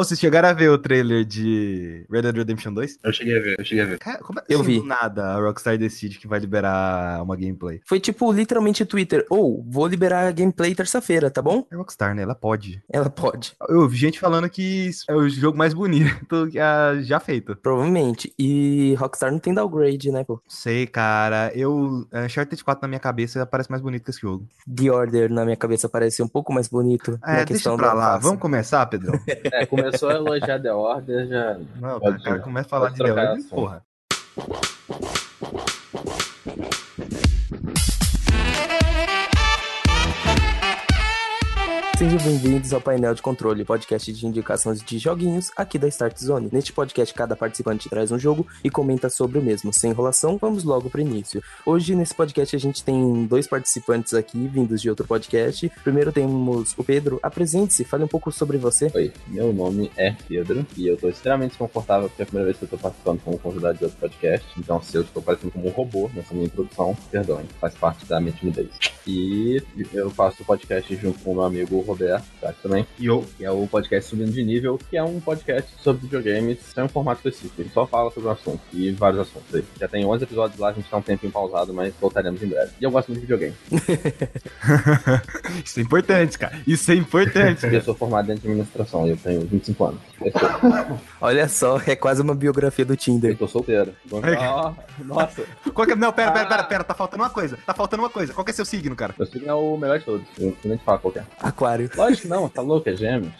Ou vocês chegaram a ver o trailer de Red Dead Redemption 2? Eu cheguei a ver, eu cheguei a ver. Cara, como é Eu vi. do nada a Rockstar decide que vai liberar uma gameplay? Foi tipo, literalmente Twitter. Ou, vou liberar a gameplay terça-feira, tá bom? É Rockstar, né? Ela pode. Ela pode. Eu vi gente falando que é o jogo mais bonito que a- já feito. Provavelmente. E Rockstar não tem downgrade, né, pô? Sei, cara. Eu. Uncharted 4 na minha cabeça parece mais bonito que esse jogo. The Order na minha cabeça parece um pouco mais bonito. É, na deixa questão pra lá. Vamos começar, Pedrão? É, começou a elogiar The Order, já. Não, o cara começa a falar de The Order, porra. Sejam bem-vindos ao painel de controle, podcast de indicações de joguinhos aqui da Start Zone. Neste podcast, cada participante traz um jogo e comenta sobre o mesmo. Sem enrolação, vamos logo pro início. Hoje, nesse podcast, a gente tem dois participantes aqui, vindos de outro podcast. Primeiro temos o Pedro. Apresente-se, fale um pouco sobre você. Oi, meu nome é Pedro e eu tô extremamente desconfortável porque é a primeira vez que eu tô participando como convidado de outro podcast. Então, se eu estou parecendo como um robô nessa minha introdução, perdoem, faz parte da minha timidez. E eu faço o podcast junto com o meu amigo Roberto, tá aqui também, E eu, que é o podcast Subindo de Nível, que é um podcast sobre videogames sem um formato específico. Ele só fala sobre o assunto e vários assuntos aí. Já tem 11 episódios lá, a gente tá um tempinho pausado, mas voltaremos em breve. E eu gosto muito de videogame. Isso é importante, cara. Isso é importante. Eu sou formado em administração e eu tenho 25 anos. Eu Olha só, é quase uma biografia do Eu Tinder. tô solteiro. Ah, nossa, Qual que é... Não, pera, pera, pera, pera. Tá faltando uma coisa. Tá faltando uma coisa. Qual que é seu signo, cara? meu signo é o melhor de todos. Eu nem te falo qual é. Aquário. Lógico que não, tá louco, é gêmeos.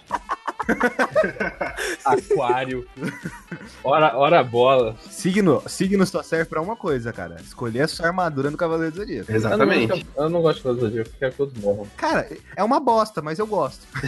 Aquário. Ora, ora bola. Signo, signo só serve pra uma coisa, cara. Escolher a sua armadura no Cavaleiro do Zodíaco. exatamente. Eu não, gosto- eu não gosto de todos os dias, eu quero que todos morram. Cara, é uma bosta, mas eu gosto.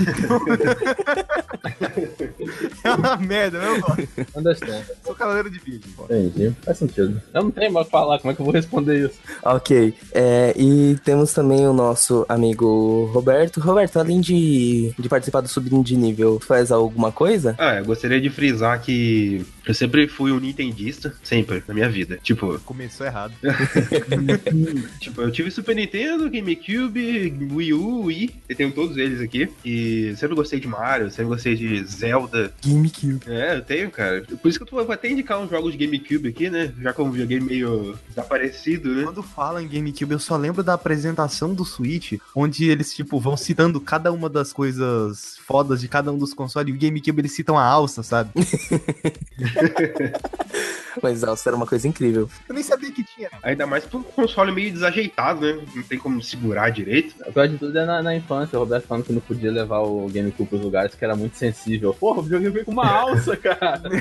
é uma merda, mas eu gosto. Understand. Sou Cavaleiro de pô. Entendi. Faz sentido. Eu não tenho mais o que falar, como é que eu vou responder isso? Ok. É, e temos também o nosso amigo Roberto. Roberto, além de, de participar do Subindo de Nível, faz alguma coisa? Ah, eu gostaria de frisar que eu sempre fui um nintendista, sempre, na minha vida. Tipo, Começou errado. tipo, eu tive Super Nintendo, GameCube, Wii U, Wii, eu tenho todos eles aqui. E sempre gostei de Mario, sempre gostei de Zelda. GameCube. É, eu tenho, cara. Por isso que eu vou até indicar uns jogos de GameCube aqui, né? Já que é um videogame meio desaparecido, né? Quando fala em GameCube, eu só lembro da apresentação do Switch, onde eles, tipo, vão citando cada uma das coisas fodas de cada um dos consoles. E o GameCube, eles citam a alça, sabe? Mas Alça era uma coisa incrível. Eu nem sabia que tinha. Ainda mais um console meio desajeitado, né? Não tem como segurar direito. O pior de tudo é na, na infância, o Roberto falando que não podia levar o GameCube pros lugares que era muito sensível. Porra, o videogame veio com uma alça, cara.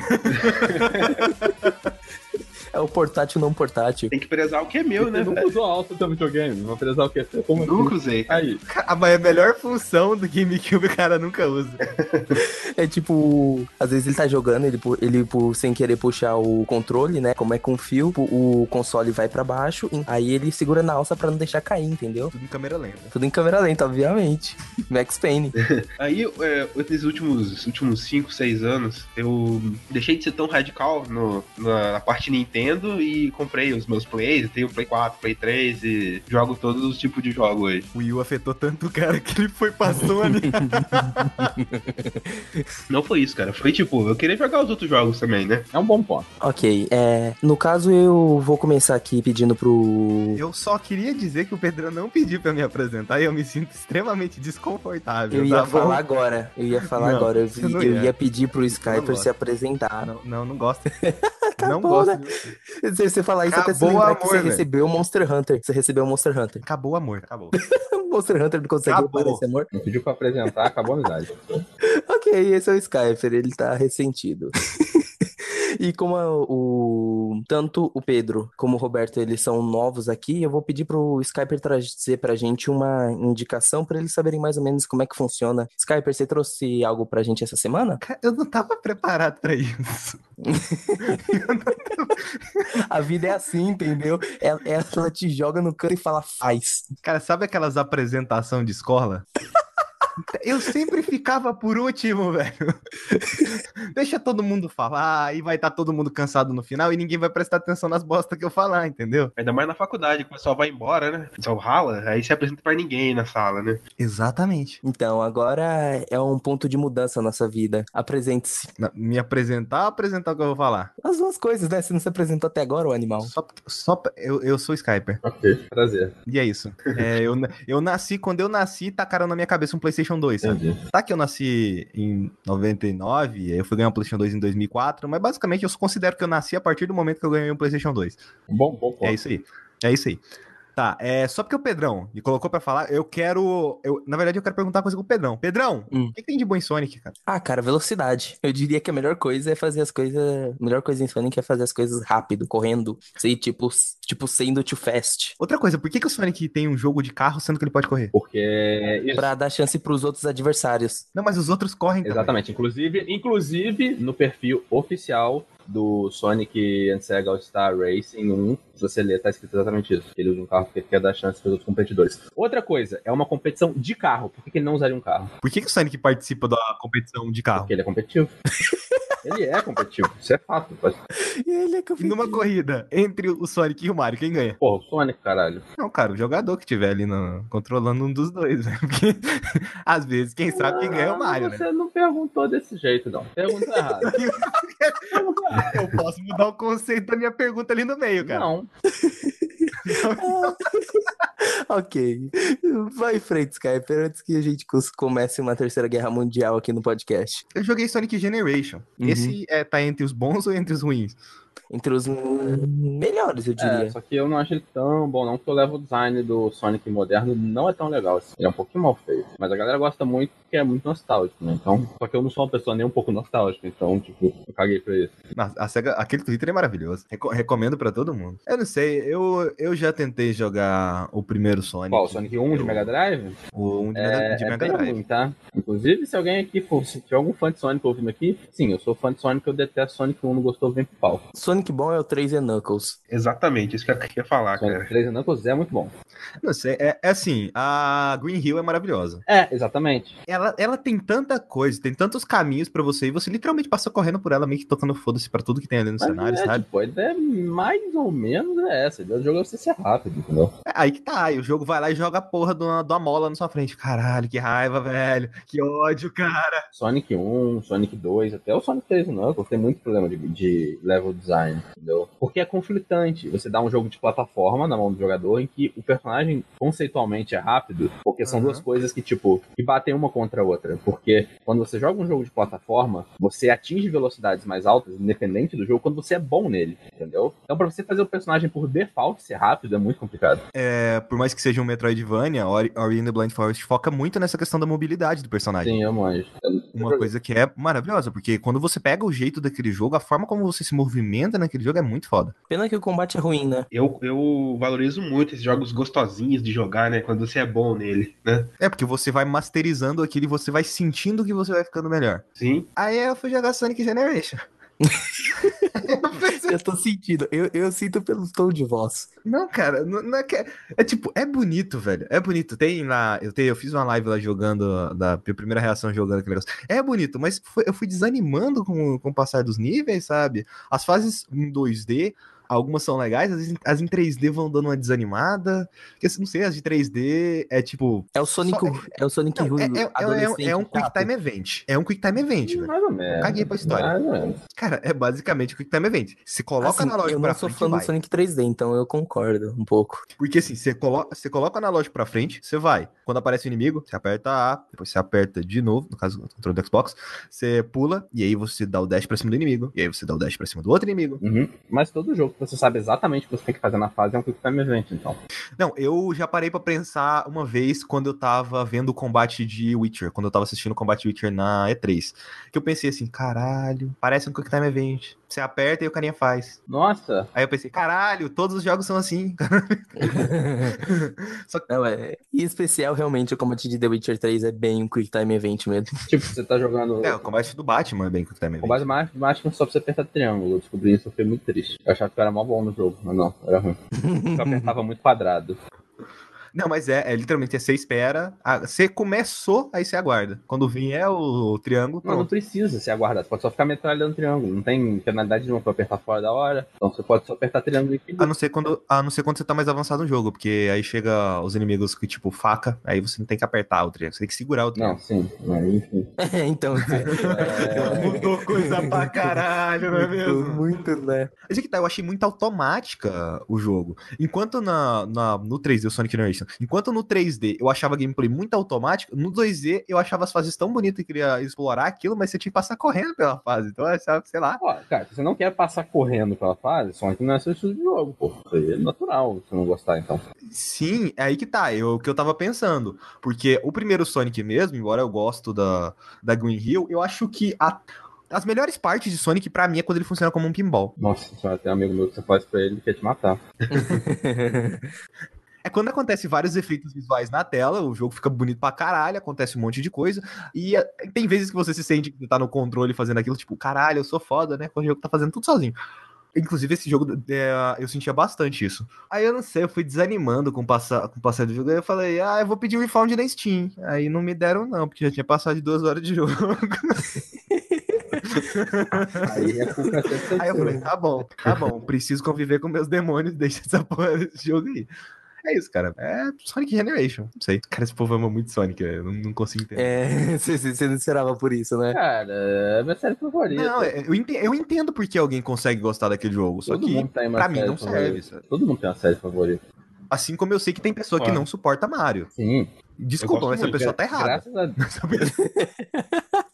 É o portátil não portátil. Tem que prezar o que é meu, né? Você nunca usou alça no teu videogame, vou prezar o quê? Como assim? Nunca usei. cara. Aí, A a melhor função do GameCube o cara nunca usa. É tipo, às vezes ele tá jogando, ele, por- ele por sem querer puxar o controle, né? Como é com fio, o console vai pra baixo, aí ele segura na alça pra não deixar cair, entendeu? Tudo em câmera lenta. Tudo em câmera lenta, obviamente. Max Payne. Aí, é, nesses últimos, últimos 5, 6 anos, eu deixei de ser tão radical no- na, na parte Nintendo e comprei os meus plays. Tenho Play 4, Play 3 e jogo todos os tipos de jogo hoje. O Wii U afetou tanto o cara que ele foi pra Sony. Não foi isso, cara. Foi tipo, eu queria jogar os outros jogos também, né? é um bom ponto. Ok, é, no caso eu vou começar aqui pedindo pro. eu só queria dizer que o Pedrão não pediu pra me apresentar e eu me sinto extremamente desconfortável. Eu ia tá bom? falar agora, eu ia falar Não, agora, eu, não eu ia. ia pedir pro Skyper se apresentar. Não, não, não gosto. não gosto. né? Se você falar isso, até se Acabou lembrar que amor, você velho. recebeu o Monster Hunter. Você recebeu o Monster Hunter. Acabou o amor, acabou. Monster Hunter não consegue Acabou. reparar esse amor. Não pediu pra apresentar, acabou a amizade. Ok, esse é o Skyper, ele tá ressentido. E como a- o tanto o Pedro como o Roberto eles são novos aqui, eu vou pedir pro Skyper trazer pra gente uma indicação pra eles saberem mais ou menos como é que funciona. Skyper, você trouxe algo pra gente essa semana? Cara, Eu não tava preparado pra isso. A vida é assim, entendeu? Ela, ela te joga no canto e fala faz. Cara, sabe aquelas apresentação de escola? Eu sempre ficava por último, velho. Deixa todo mundo falar, e vai estar todo mundo cansado no final e ninguém vai prestar atenção nas bostas que eu falar, entendeu? Ainda mais na faculdade, que o pessoal vai embora, né? O pessoal rala, aí se apresenta pra ninguém na sala, né? Exatamente. Então, agora é um ponto de mudança na nossa vida. Apresente-se. Me apresentar ou apresentar o que eu vou falar? As duas coisas, né? Você não se apresentou até agora, o animal. Só, só eu, eu sou Skyper. Ok, prazer. E é isso. É, eu, eu nasci, quando eu nasci, tacaram na minha cabeça um PlayStation 2, sabe? Entendi. Tá que eu nasci em 99, aí eu fui ganhar um PlayStation 2 em 2004, mas basicamente eu considero que eu nasci a partir do momento que eu ganhei um PlayStation 2. Um bom, bom ponto. É isso aí. É isso aí. Tá, é só porque o Pedrão me colocou pra falar, eu quero. Eu, na verdade, eu quero perguntar uma coisa com o Pedrão. Pedrão, Hum. o que, que tem de bom em Sonic, cara? Ah, cara, velocidade. Eu diria que a melhor coisa é fazer as coisas. A melhor coisa em Sonic é fazer as coisas rápido, correndo. Sei, tipo, tipo, sendo too fast. Outra coisa, por que, que o Sonic tem um jogo de carro sendo que ele pode correr? Porque. Isso. Pra dar chance pros outros adversários. Não, mas os outros correm também. Exatamente. Inclusive, inclusive, no perfil oficial do Sonic and Sega All-Star Racing 1, se você ler, tá escrito exatamente isso. Ele usa um carro porque quer dar chance para os outros competidores. Outra coisa, é uma competição de carro. Por que que ele não usaria um carro? Por que, que o Sonic participa da competição de carro? Porque ele é competitivo. ele é competitivo. Isso é fato. Ele é E numa corrida entre o Sonic e o Mario, quem ganha? Porra, o Sonic, caralho. Não, cara, o jogador que tiver ali no- controlando um dos dois, né? Porque às vezes quem sabe quem ganha é o Mario, né? Você não perguntou desse jeito, não. Pergunta errada. Eu posso mudar o conceito da minha pergunta ali no meio, cara. Não. ok. Vai em frente, Skype, antes que a gente comece uma terceira guerra mundial aqui no podcast. Eu joguei Sonic Generation. Uhum. Esse é, tá entre os bons ou entre os ruins? Entre os melhores, eu É, diria. só que eu não acho ele tão bom, não, porque o level design do Sonic moderno não é tão legal assim. Ele é um pouquinho mal feito. Mas a galera gosta muito porque é muito nostálgico, né? Então, só que eu não sou uma pessoa nem um pouco nostálgica, então, tipo, eu caguei pra isso. Nossa, a Sega, aquele Twitter é maravilhoso. Reco- recomendo pra todo mundo. Eu não sei, eu, eu já tentei jogar o primeiro Sonic. Qual? Sonic 1 de Mega Drive? O 1 de, É, Mega, de é Mega bem Drive. ruim, tá? Inclusive, se alguém aqui for, se tiver algum fã de Sonic ouvindo aqui, sim, eu sou fã de Sonic, eu detesto Sonic 1, não gostou, vem pro pau. Sonic bom é o 3 e Knuckles. Exatamente, isso que eu queria falar, Sonic cara. 3 e Knuckles é muito bom. Não sei, é, é assim, a Green Hill é maravilhosa. É, exatamente. Ela, ela tem tanta coisa, tem tantos caminhos pra você ir, você literalmente passa correndo por ela, meio que tocando foda-se pra tudo que tem ali no Mas cenário, é, sabe? tipo, a ideia mais ou menos é essa. O jogo é você ser rápido, entendeu? É, aí que tá, aí o jogo vai lá e joga a porra de uma, mola na sua frente. Caralho, que raiva, velho. Que ódio, cara. Sonic 1, Sonic 2, até o Sonic 3 e Knuckles tem muito problema de, de level design, entendeu? Porque é conflitante. Você dá um jogo de plataforma na mão do jogador em que o personagem conceitualmente é rápido, porque são Uhum. duas coisas que, tipo, que batem uma contra a outra. Porque quando você joga um jogo de plataforma, você atinge velocidades mais altas, independente do jogo, quando você é bom nele, entendeu? Então, pra você fazer o personagem por default ser rápido é muito complicado. É, por mais que seja um Metroidvania, Ori, Ori and the Blind Forest foca muito nessa questão da mobilidade do personagem. Sim, eu manjo. Uma coisa que é maravilhosa, porque quando você pega o jeito daquele jogo, a forma como você se movimenta naquele jogo é muito foda. Pena que o combate é ruim, né? Eu, eu valorizo muito esses jogos gostosinhos de jogar, né? Quando você é bom nele, né? É, porque você vai masterizando aquilo e você vai sentindo que você vai ficando melhor. Sim. Aí eu fui jogar Sonic Generation. Eu tô sentindo. Eu, eu sinto pelo tom de voz. Não, cara, não, não é que. É, é tipo, é bonito, velho. É bonito. Tem lá. Eu, tenho, eu fiz uma live lá jogando. Da minha primeira reação jogando aquele negócio. É bonito, mas foi- eu fui desanimando com, com o passar dos níveis, sabe? As fases em 2D. Algumas são legais, as, em- as em 3D vão dando uma desanimada. Porque, não sei, as de 3D é tipo. É o Sonic, Só- é o Sonic Não, ruim. é, é- é- é um Quick chato. Time Event. É um Quick Time Event, velho. Mais ou menos. Caguei pra história. Cara, é basicamente o Quick Time Event. Se coloca Assim, analógico eu pra não sou frente, fã vai. do Sonic 3D, então eu concordo um pouco. Porque assim, você coloca, você coloca o analógico pra frente, você vai. Quando aparece o inimigo, você aperta A, depois você aperta de novo, no caso do controle do Xbox, você pula, e aí você dá o dash pra cima do inimigo, e aí você dá o dash pra cima do outro inimigo. Uhum. Mas todo jogo você sabe exatamente o que você tem que fazer na fase é um Quick Time Event, então. Não, eu já parei pra pensar uma vez quando eu tava vendo o combate de Witcher, quando eu tava assistindo o combate de Witcher na E3. Que eu pensei assim, caralho, parece um Quick Time Event. Você aperta e o carinha faz. Nossa, Aí eu pensei, caralho, todos os jogos são assim. Só que Não, é. Em especial, realmente, o combate de The Witcher 3 é bem um Quick Time Event mesmo. tipo, você tá jogando. é, o combate do Batman é bem Quick Time O Event. combate mágico, mágico só pra você apertar triângulo. Eu descobri isso, eu fiquei muito triste. Eu achava que eu era mó bom no jogo, mas não, era ruim. Eu apertava muito quadrado. Não, mas é, é literalmente, é você espera, a- você começou, aí você aguarda. Quando vier o, triângulo, Não, não precisa se aguardar. Você pode só ficar metralhando triângulo. Não tem penalidade nenhuma pra apertar fora da hora. Então você pode só apertar triângulo e A não, ser quando, a não ser quando você tá mais avançado no jogo, porque aí chega os inimigos que, tipo, faca, aí você não tem que apertar o triângulo, você tem que segurar o Não, triângulo. sim. Mas, enfim. então, É, Mudou coisa pra caralho, não é mesmo? muito, né? Mas é que tá, eu achei muito automática o jogo. Enquanto na, na- no 3D, o Sonic Generation, enquanto no 3D eu achava a gameplay muito automática, no 2D eu achava as fases tão bonitas e queria explorar aquilo, mas você tinha que passar correndo pela fase. Então eu achava, sei lá. Ó, cara, se você não quer passar correndo pela fase, Sonic não é seu estilo de jogo, pô. É natural você não gostar, então. Sim, é aí que tá, eu, o que eu tava pensando. Porque o primeiro Sonic mesmo, embora eu gosto da, da Green Hill, eu acho que a- as melhores partes de Sonic, pra mim, é quando ele funciona como um pinball. Nossa tem um amigo meu que você faz pra ele que quer te matar. É quando acontece vários efeitos visuais na tela, o jogo fica bonito pra caralho, acontece um monte de coisa. E é, tem vezes que você se sente que tá no controle fazendo aquilo, tipo, caralho, eu sou foda, né? Quando o jogo tá fazendo tudo sozinho. Inclusive, esse jogo, é, eu sentia bastante isso. Aí eu não sei, eu fui desanimando com o passar, com o passar do jogo. Aí eu falei, ah, eu vou pedir um refund na Steam. Aí não me deram, não, porque já tinha passado de duas horas de jogo. Aí é Aí eu falei, tá bom, tá bom, preciso conviver com meus demônios, deixa essa porra desse jogo aí. É isso, cara. É Sonic Generation. Não sei. Cara, esse povo ama muito Sonic, eu não, não consigo entender. É, você, não esperava por isso, né? Cara, é minha série favorita. Não, é- eu entendo, eu entendo porque alguém consegue gostar daquele jogo, só Todo que mundo tem uma pra mim não favorita. serve. sabe? Todo mundo tem uma série favorita. Assim como eu sei que tem pessoa que não suporta Mario. Sim. Desculpa, mas essa muito, pessoa tá errada. Graças a pessoa-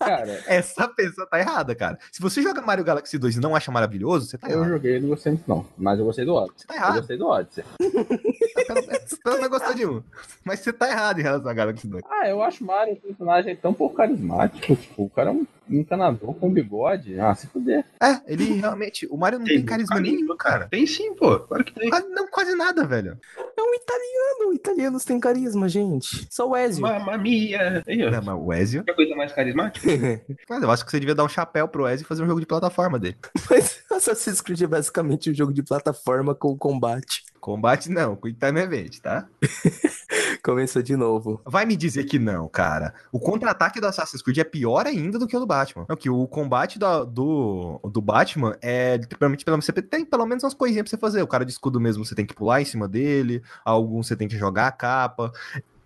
Cara, Essa pessoa tá errada, cara. Se você joga Mario Galaxy 2 e não acha maravilhoso, você tá eu errado. joguei e não gostei muito, não. Mas eu gostei do Odyssey. Você tá Eu errado. gostei do Odyssey. Pelo menos pelo menos gostou de um. Mas você tá errado em relação a Galaxy 2. Ah, eu acho Mario um personagem tão pouco carismático. Tipo, o cara é um encanador com bigode. Ah, se fuder. É, ele realmente. O Mario não tem, carisma carisma, nenhum, cara. Tem sim, pô. Claro que tem. Quase, não, quase nada, velho. É um italiano. Italianos têm carisma, gente. Só o Ezio. Mamma mia. Aí, ó. Não, mas o Ezio. Quer coisa mais carismática? Mas eu acho que você devia dar um chapéu pro Ezio e fazer um jogo de plataforma dele. Mas Assassin's Creed é basicamente um jogo de plataforma com combate. Combate não, Quick Time Event, tá? Começou de novo. Vai me dizer que não, cara. O contra-ataque do Assassin's Creed é pior ainda do que o do Batman. Não, que o combate da- do, do Batman é literalmente pelo você tem pelo menos umas coisinhas pra você fazer. O cara de escudo mesmo você tem que pular em cima dele, alguns você tem que jogar a capa.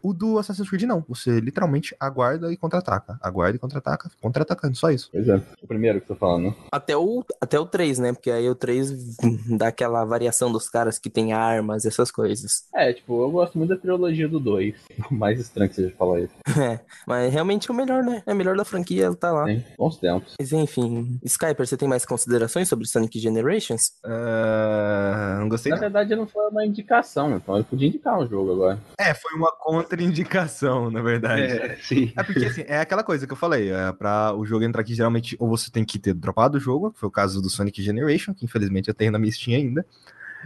O do Assassin's Creed não. Você literalmente aguarda e contra-ataca. Aguarda e contra-ataca, contra-atacando, só isso. Pois é. O primeiro que eu tô falando, né? Até o, até o 3, né? Porque aí o 3 dá aquela variação dos caras que tem armas, essas coisas. É, tipo, eu gosto muito da trilogia do 2. O mais estranho que seja falar isso. É, mas realmente é o melhor, né? É o melhor da franquia, ele tá lá. Tem bons tempos. Mas enfim, Skyper, você tem mais considerações sobre Sonic Generations? Ah, não gostei Na não. verdade, não foi uma indicação, então eu podia indicar um jogo agora. É, foi uma contraindicação, na verdade. É, sim. É porque, assim, é aquela coisa que eu falei, é pra o jogo entrar aqui, geralmente, ou você tem que ter dropado o jogo, que foi o caso do Sonic Generation, que infelizmente eu tenho na minha Steam ainda,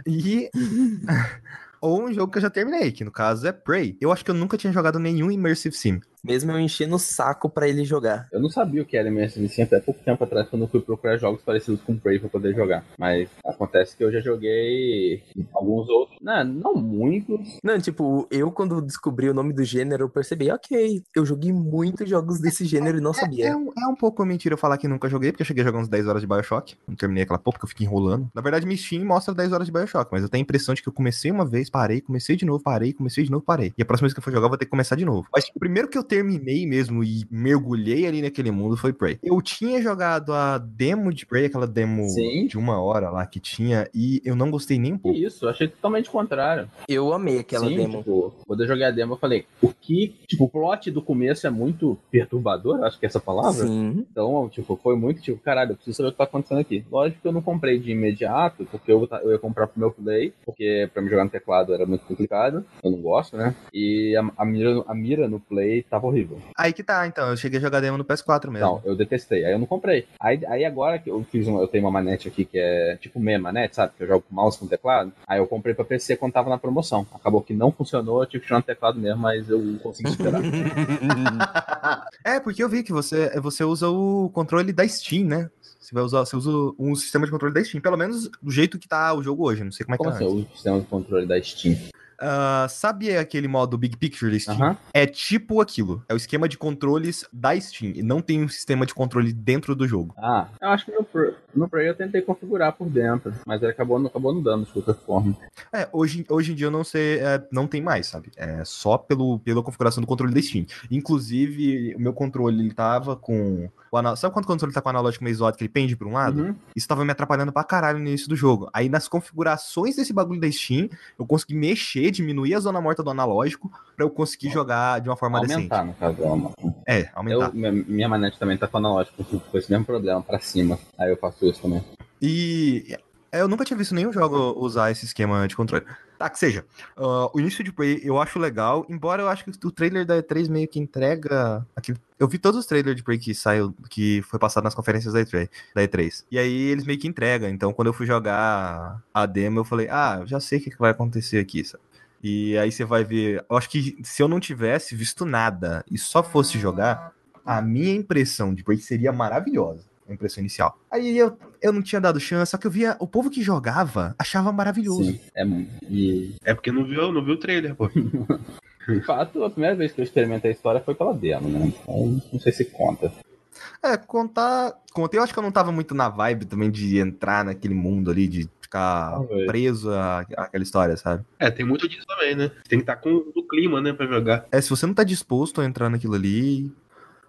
e... ou um jogo que eu já terminei, que no caso é Prey. Eu acho que eu nunca tinha jogado nenhum Immersive Sim. Mesmo eu enchendo o saco pra ele jogar. Eu não sabia o que era Immersive Sim até pouco tempo atrás, quando eu fui procurar jogos parecidos com Prey pra poder jogar. Mas acontece que eu já joguei alguns outros. Não, não muitos. Não, tipo, eu quando descobri o nome do gênero, eu percebi, ok, eu joguei muitos jogos desse gênero e não É, sabia. um, é um pouco mentira eu falar que nunca joguei, porque eu cheguei a jogar uns 10 horas de Bioshock. Não terminei aquela porra, porque eu fico enrolando. Na verdade, minha Steam mostra 10 horas de Bioshock, mas eu tenho a impressão de que eu comecei uma vez, parei, comecei de novo, parei, comecei de novo, parei. E a próxima vez que eu for jogar, eu vou ter que começar de novo. Mas tipo, o primeiro que eu terminei mesmo e mergulhei ali naquele mundo foi Prey. Eu tinha jogado a demo de Prey, aquela demo Sim. de uma hora lá que tinha, e eu não gostei nem um pouco. isso, eu achei totalmente o contrário. Eu amei aquela Sim, demo. tipo, quando eu joguei a demo, eu falei, o que. Tipo, o plot do começo é muito perturbador, acho que é essa palavra. Sim. Então, tipo, foi muito tipo, caralho, eu preciso saber o que tá acontecendo aqui. Lógico que eu não comprei de imediato, porque eu, eu ia comprar pro meu play, porque pra me jogar no teclado era muito complicado. Eu não gosto, né? E a, a mira, a mira no play tava horrível. Aí que tá, então, eu cheguei a jogar demo no PS4 mesmo. Não, eu detestei. Aí eu não comprei. Aí, aí agora que eu fiz uma, eu tenho uma manete aqui que é tipo meia manete, sabe? Que eu jogo com mouse com teclado. Aí eu comprei pra PC quando tava na promoção. Acabou que não funcionou, eu tive que tirar no teclado mesmo, mas eu consegui superar. É, porque eu vi que você, você usa o controle da Steam, né? Você vai usar, você usa um sistema de controle da Steam, pelo menos do jeito que tá o jogo hoje. Não sei como é que Como tá. assim? Eu antes. uso o sistema de controle da Steam. Ah, sabe aquele modo Big Picture da Steam? É tipo aquilo. É o esquema de controles da Steam. E não tem um sistema de controle dentro do jogo. Ah, eu acho que no, no Prey eu tentei configurar por dentro, mas ele acabou, acabou não dando de qualquer forma. É, hoje, hoje em dia eu não sei, é, não tem mais, sabe? É só pelo, pela configuração do controle da Steam. Inclusive, o meu controle, ele tava com. O anal... Sabe quando o controle tá com o analógico meio zoado que ele pende pra um lado? Uhum. Isso tava me atrapalhando pra caralho no início do jogo. Aí nas configurações desse bagulho da Steam, eu consegui mexer, diminuir a zona morta do analógico pra eu conseguir jogar de uma forma Aumentar, no caso. decente. É, aumentar. Eu, minha, minha manete também tá com analógico, com esse mesmo problema, pra cima. Aí eu faço isso também. E é, eu nunca tinha visto nenhum jogo usar esse esquema de controle. Tá, que seja. Ah, o início de Prey eu acho legal, embora eu acho que o trailer da E3 meio que entrega. Aquilo... Eu vi todos os trailers de Prey que saiu, que foi passado nas conferências da E3, da E3. E aí eles meio que entregam. Então quando eu fui jogar a demo, eu falei, ah, já sei o que vai acontecer aqui, sabe? E aí você vai ver. Eu acho que se eu não tivesse visto nada e só fosse jogar, a minha impressão de Prey seria maravilhosa. A impressão inicial. Aí eu, eu não tinha dado chance, só que eu via. O povo que jogava achava maravilhoso. Sim. É, e, É porque não viu, não viu o trailer, pô. de fato, a primeira vez que eu experimentei a história foi pela demo, né? Então, não sei se conta. É, contar. Contei, eu acho que eu não tava muito na vibe também de entrar naquele mundo ali, de ficar Talvez. preso à- àquela história, sabe? É, tem muito disso também, né? Tem que estar com o clima, né, pra jogar. É, se você não tá disposto a entrar naquilo ali.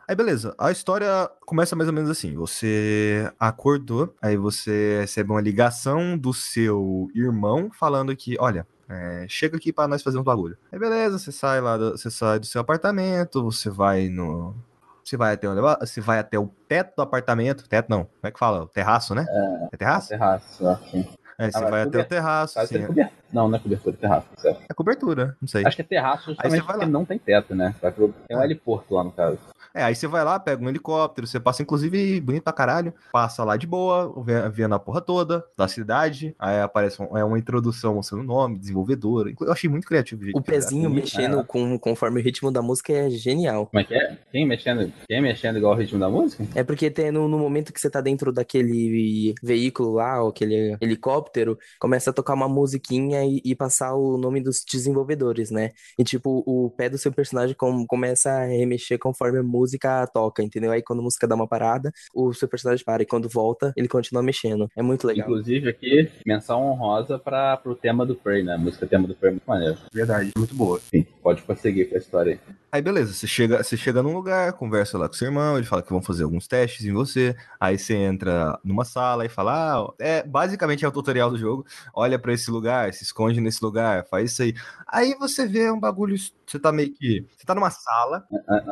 Aí beleza, a história começa mais ou menos assim: você acordou, aí você recebe uma ligação do seu irmão falando que, olha, é, chega aqui pra nós fazer uns bagulho. Aí beleza, você sai lá, do, você sai do seu apartamento, você vai no. Você vai até o você vai até o teto do apartamento. Teto não, como é que fala? O terraço, né? É, terraço? Terraço, eu acho. É, você Ah, vai até o terraço, Quase sim. tem cobertura. Não, não é cobertura, é terraço, certo? É cobertura, não sei. Acho que é terraço justamente porque não tem teto, né? Vai pro- Tem um Ah. heliporto lá no caso. É, aí você vai lá, pega um helicóptero, você passa, inclusive, bonito pra caralho, passa lá de boa, vendo a porra toda da cidade, aí aparece um- é uma introdução mostrando o nome, desenvolvedor. Eu achei muito criativo. O fizeram. pezinho mexendo é. com, conforme o ritmo da música é genial. Como é que é? Quem mexendo, quem mexendo igual o ritmo da música? É porque tem, no, no momento que você tá dentro daquele veículo lá, ou aquele helicóptero, começa a tocar uma musiquinha e, e passar o nome dos desenvolvedores, né? E tipo, o pé do seu personagem com- começa a remexer conforme a música toca, entendeu? Aí quando a música dá uma parada, o seu personagem para, e quando volta, ele continua mexendo. É muito legal. Inclusive aqui, menção honrosa para pro tema do Prey, né? A música tema do Prey é muito maneiro. Verdade, muito boa. Sim, pode prosseguir com a história aí. Aí beleza, você chega, você chega num lugar, conversa lá com seu irmão, ele fala que vão fazer alguns testes em você, aí você entra numa sala e fala, ah, é, basicamente é o tutorial do jogo, olha pra esse lugar, se esconde nesse lugar, faz isso aí. Aí você vê um bagulho, você tá meio que, você tá numa sala,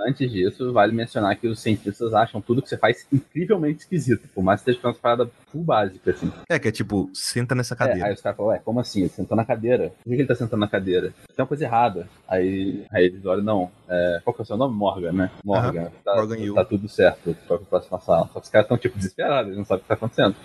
Antes disso, vale mencionar que os cientistas acham tudo que você faz incrivelmente esquisito, por mais que esteja uma parada full básica, assim. é que é tipo, senta nessa É, cadeira. aí os caras falam, ué, como assim? Ele sentou na cadeira? Por que ele tá sentando na cadeira? Tem uma coisa errada. Aí, aí eles olham, não, é, qual que é o seu nome? Morgan, né? Morgan. Tá, Morgan Hill. tá tudo certo. Qual que é a próxima sala? Só que os caras estão, tipo, desesperados, eles não sabem o que tá acontecendo.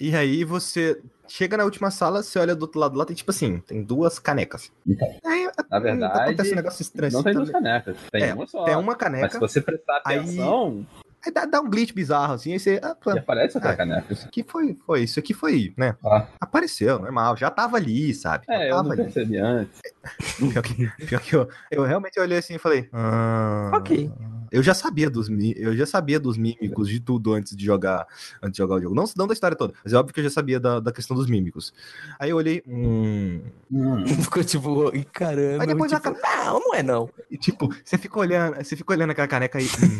E aí você chega na última sala, você olha do outro lado lá, tem tipo assim, tem duas canecas. Então, Aí na verdade, acontece um negócio estranho. não tem duas canecas, tem É, uma só. Tem uma Mas caneca, se você prestar aí- atenção, aí dá, dá um glitch bizarro assim, aí você, ah, pô, já aparece outra Ah, caneca. isso aqui foi, foi, isso aqui foi, né? Ah, Apareceu, normal, já tava ali, sabe? Já é, eu tava não ali. percebi antes. Pior que, pior que eu, eu realmente olhei assim e falei. "Ah, Ok. Eu já sabia dos eu já sabia dos mímicos de tudo antes de jogar antes de jogar o jogo. Não, não da história toda, mas é óbvio que eu já sabia da, da questão dos mímicos. Aí eu olhei, hum, Hum, Ficou tipo, "Ih, caramba. Aí depois tipo, não, não é não. e, tipo, você fica olhando, você fica olhando aquela caneca aí. hum.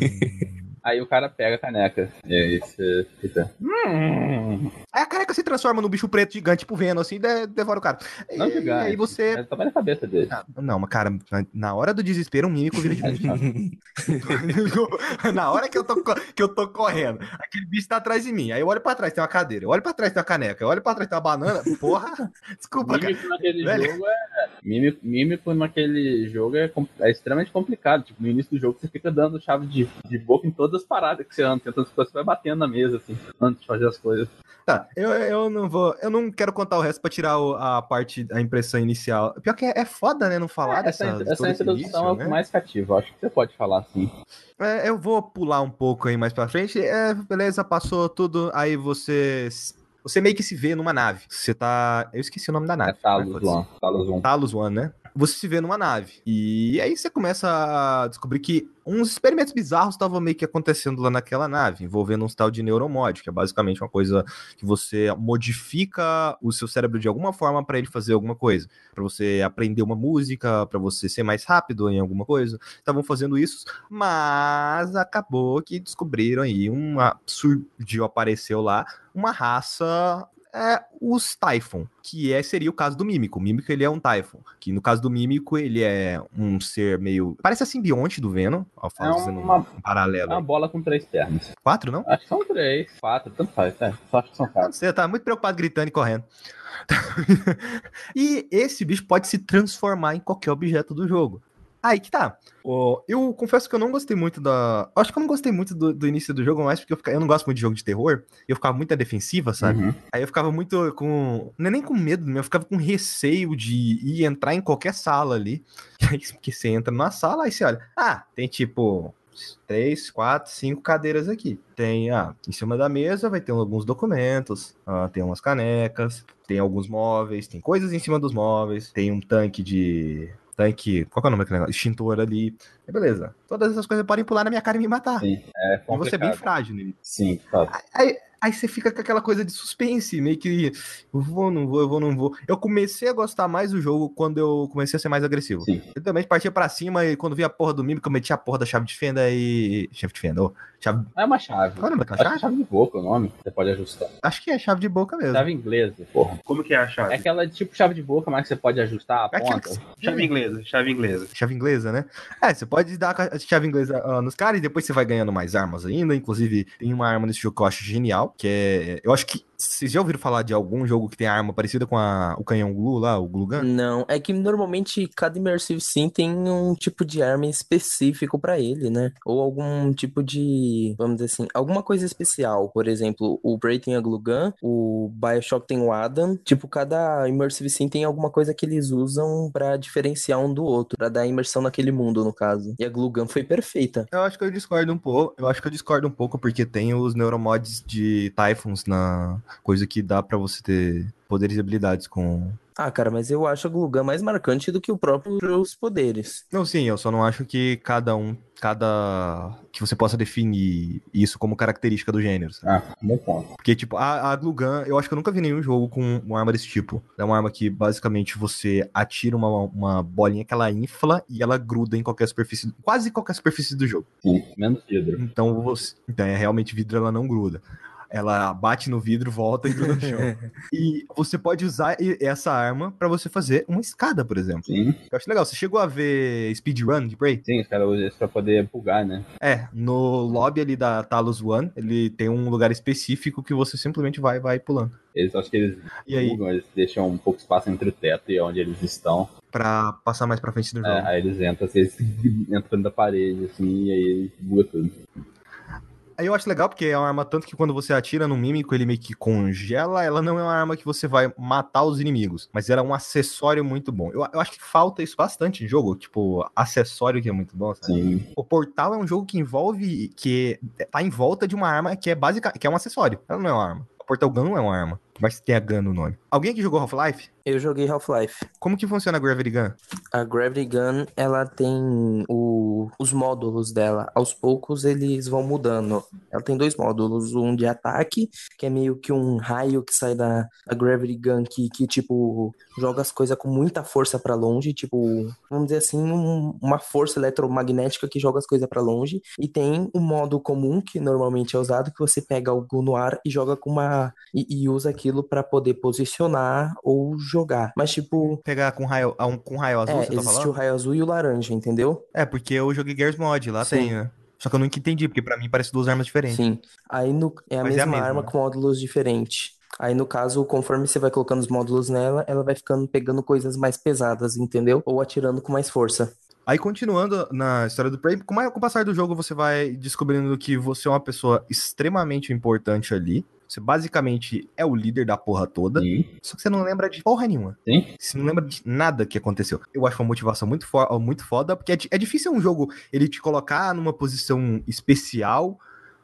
Aí o cara pega a caneca. E aí você fica. Hum, Aí a caneca se transforma num bicho preto gigante, tipo Venom, assim, e de- devora o cara. não e, gigante. aí você. É tamanho da cabeça dele. Ah, Não, mas cara, na- na hora do desespero, um mímico vira de. Na hora que eu, tô, que eu tô correndo, aquele bicho tá atrás de mim. Aí eu olho pra trás, tem uma cadeira. Eu olho pra trás, tem uma caneca. Eu olho pra trás, tem uma banana. Porra, desculpa, cara. Mímico naquele Velho. jogo é. Mímico, mímico naquele jogo é, é extremamente complicado. Tipo, no início do jogo você fica dando chave de, de boca em todas as paradas que você anda, tentando as coisas, você vai batendo na mesa, assim, antes de fazer as coisas. Tá, eu, eu não vou. Eu não quero contar o resto pra tirar o- a parte, a impressão inicial. Pior que é, é foda, né? Não falar É, dessa. essa, essa introdução é início, o que né? mais cativa. Eu acho que você pode falar assim. É, eu vou pular um pouco aí mais pra frente. É, beleza, passou tudo. Aí você. Você meio que se vê numa nave. Você tá. Eu esqueci o nome da É nave. Talos Pode ser. One. Talos One. Talos One, né? Você se vê numa nave. E aí você começa a descobrir que uns experimentos bizarros estavam meio que acontecendo lá naquela nave, envolvendo um tal de neuromod, que é basicamente uma coisa que você modifica o seu cérebro de alguma forma para ele fazer alguma coisa, Pra você aprender uma música, pra você ser mais rápido em alguma coisa. Estavam fazendo isso, mas acabou que descobriram aí uma surgiu apareceu lá uma raça é os Typhon, que é, seria o caso do Mímico. O Mímico, ele é um Typhon, que no caso do Mímico, ele é um ser meio... Parece a simbionte do Venom, ó, É fazendo uma- um, paralelo. É uma bola com três pernas. Quatro, não? Acho que são três, quatro, tanto faz, é. Só acho que são quatro. Você tá muito preocupado gritando e correndo. e esse bicho pode se transformar em qualquer objeto do jogo. Aí que tá. Eu confesso que eu não gostei muito da. Acho que eu não gostei muito do, do início do jogo, mais porque eu, fica- eu não gosto muito de jogo de terror. Eu ficava muito à defensiva, sabe? Uhum. Aí eu ficava muito com. Não é nem com medo, eu ficava com receio de ir entrar em qualquer sala ali. Aí, porque você entra numa sala, aí você olha. Ah, tem tipo. Três, quatro, cinco cadeiras aqui. Tem, ah, em cima da mesa vai ter alguns documentos, ah, tem umas canecas, tem alguns móveis, tem coisas em cima dos móveis, tem um tanque de. Tanque. Qual que é o nome daquele negócio? Extintor ali. Aí beleza. Todas essas coisas podem pular na minha cara e me matar. Sim, é E você é bem frágil nele. Sim, tá. Aí, aí você fica com aquela coisa de suspense, meio que eu vou, não vou, eu vou, não vou. Eu comecei a gostar mais do jogo quando eu comecei a ser mais agressivo. Sim. Eu também partia pra cima e quando vi a porra do mímico, eu meti a porra da chave de fenda e. Chave de fenda, ô. Chave. É uma chave. Qual é o nome daquela Acho que é chave? chave de boca o nome. Você pode ajustar. Acho que é chave de boca mesmo. Chave inglesa, porra. Como que é a chave? É aquela tipo chave de boca, mas que você pode ajustar a É ponta. que- Chave inglesa, chave inglesa. Chave inglesa, né? É, você pode dar a chave inglesa ah, nos caras e depois você vai ganhando mais armas ainda. Inclusive, tem uma arma nesse jogo que eu acho genial, que é. Eu acho que. Vocês já ouviram falar de algum jogo que tem arma parecida com a- o canhão Glue lá, o Glue Gun? Não, é que normalmente cada Immersive Sim tem um tipo de arma específico pra ele, né? Ou algum tipo de, vamos dizer assim, alguma coisa especial. Por exemplo, o Bray tem a Glue Gun, o BioShock tem o Adam. Tipo, cada Immersive Sim tem alguma coisa que eles usam pra diferenciar um do outro, pra dar imersão naquele mundo, no caso. E a Glue Gun foi perfeita. Eu acho que eu discordo um pouco. Eu acho que eu discordo um pouco porque tem os neuromods de Typhons na coisa que dá pra você ter poderes e habilidades com. Ah, cara, mas eu acho a Glue Gun mais marcante do que o próprio os poderes. Não, sim, eu só não acho que cada um, cada que você possa definir isso como característica do gênero. sabe? Ah, bom ponto. Porque, tipo, a, a Glue Gun, eu acho que eu nunca vi nenhum jogo com uma arma desse tipo. É uma arma que, basicamente, você atira uma, uma bolinha que ela infla e ela gruda em qualquer superfície, quase qualquer superfície do jogo. Sim, menos vidro. Então, você, então é realmente vidro, ela não gruda. Ela bate no vidro, volta e gruda no chão. e você pode usar essa arma pra você fazer uma escada, por exemplo. Sim, Eu acho legal. Você chegou a ver speedrun de Prey? sim, os caras usam isso pra poder bugar, né? É, no lobby ali da Talos One, ele tem um lugar específico que você simplesmente vai vai pulando. Eles acho que eles E aí, bugam, eles deixam um pouco espaço entre o teto e onde eles estão. pra passar mais pra frente do jogo. É, aí eles entram, assim, eles entram da parede, assim, e aí buga tudo. Aí eu acho legal porque é uma arma tanto que quando você atira no mímico, ele meio que congela. Ela não é uma arma que você vai matar os inimigos, mas ela é um acessório muito bom. Eu, eu acho que falta isso bastante em jogo, tipo, acessório que é muito bom, sabe? Sim, O Portal é um jogo que envolve, que tá em volta de uma arma que é básica, que é um acessório. Ela não é uma arma. O Portal Gun não é uma arma, mas tem a Gun no nome. Alguém que jogou Half-Life? Eu joguei Half-Life. Como que funciona a Gravity Gun? A Gravity Gun, ela tem o- os módulos dela. Aos poucos eles vão mudando. Ela tem dois módulos, um de ataque, que é meio que um raio que sai da, Gravity Gun que, que tipo joga as coisas com muita força pra longe, tipo, vamos dizer assim, um- uma força eletromagnética que joga as coisas pra longe. E tem o modo comum que normalmente é usado que você pega algo no ar e joga com uma e, e usa aquilo pra poder posicionar ou jogar. Mas tipo, Pegar com raio, um, com raio azul, é, você tá existe o falando? raio azul e o laranja, entendeu? É, porque eu joguei Gears Mod, lá Sim. tem, né? Só que eu nunca entendi, porque pra mim parece duas armas diferentes. Sim. Aí no, é a Mas é a mesma mesma, arma né? com módulos diferentes. Aí no caso, conforme você vai colocando os módulos nela, ela vai ficando pegando coisas mais pesadas, entendeu? Ou atirando com mais força. Aí, continuando na história do Prey, com o passar do jogo, você vai descobrindo que você é uma pessoa extremamente importante ali. Você basicamente é o líder da porra toda. sim, Só que você não lembra de porra nenhuma. sim. Você não lembra de nada que aconteceu. Eu acho uma motivação muito, fo muito foda, porque é, é difícil um jogo ele te colocar numa posição especial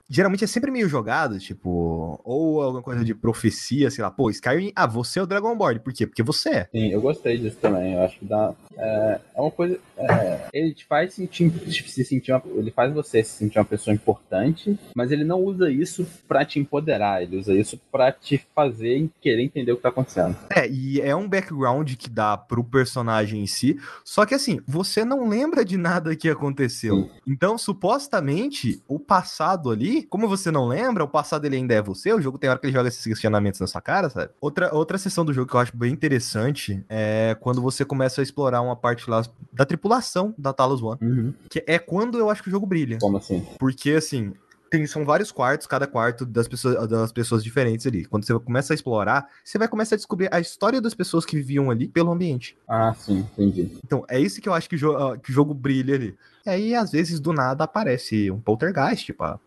geralmente é sempre meio jogado, tipo, ou alguma coisa de profecia, sei lá, pô, Skyrim, ah, você é o Dragonborn, por quê? Porque você é. Sim, eu gostei disso também. Eu acho que dá. É, é uma coisa. é, ele te faz sentir, se sentir uma- ele faz você se sentir uma pessoa importante, mas ele não usa isso pra te empoderar. Ele usa isso pra te fazer querer entender o que tá acontecendo. É, e é um background que dá pro personagem em si, só que assim, você não lembra de nada que aconteceu. Sim. Então, supostamente, o passado ali, como você não lembra, o passado ele ainda é você, o jogo tem hora que ele joga esses questionamentos na sua cara, sabe? Outra, outra sessão do jogo que eu acho bem interessante é quando você começa a explorar uma parte lá da tripulação da Talos One, que é quando eu acho que o jogo brilha. Como assim? Porque, assim, tem, são vários quartos, cada quarto das pessoas, das pessoas diferentes ali. Quando você começa a explorar, você vai começar a descobrir a história das pessoas que viviam ali pelo ambiente. Ah, sim, entendi. Então, é isso que eu acho que, o jo- ah, que o jogo brilha ali. E aí, às vezes, do nada, aparece um poltergeist, fuder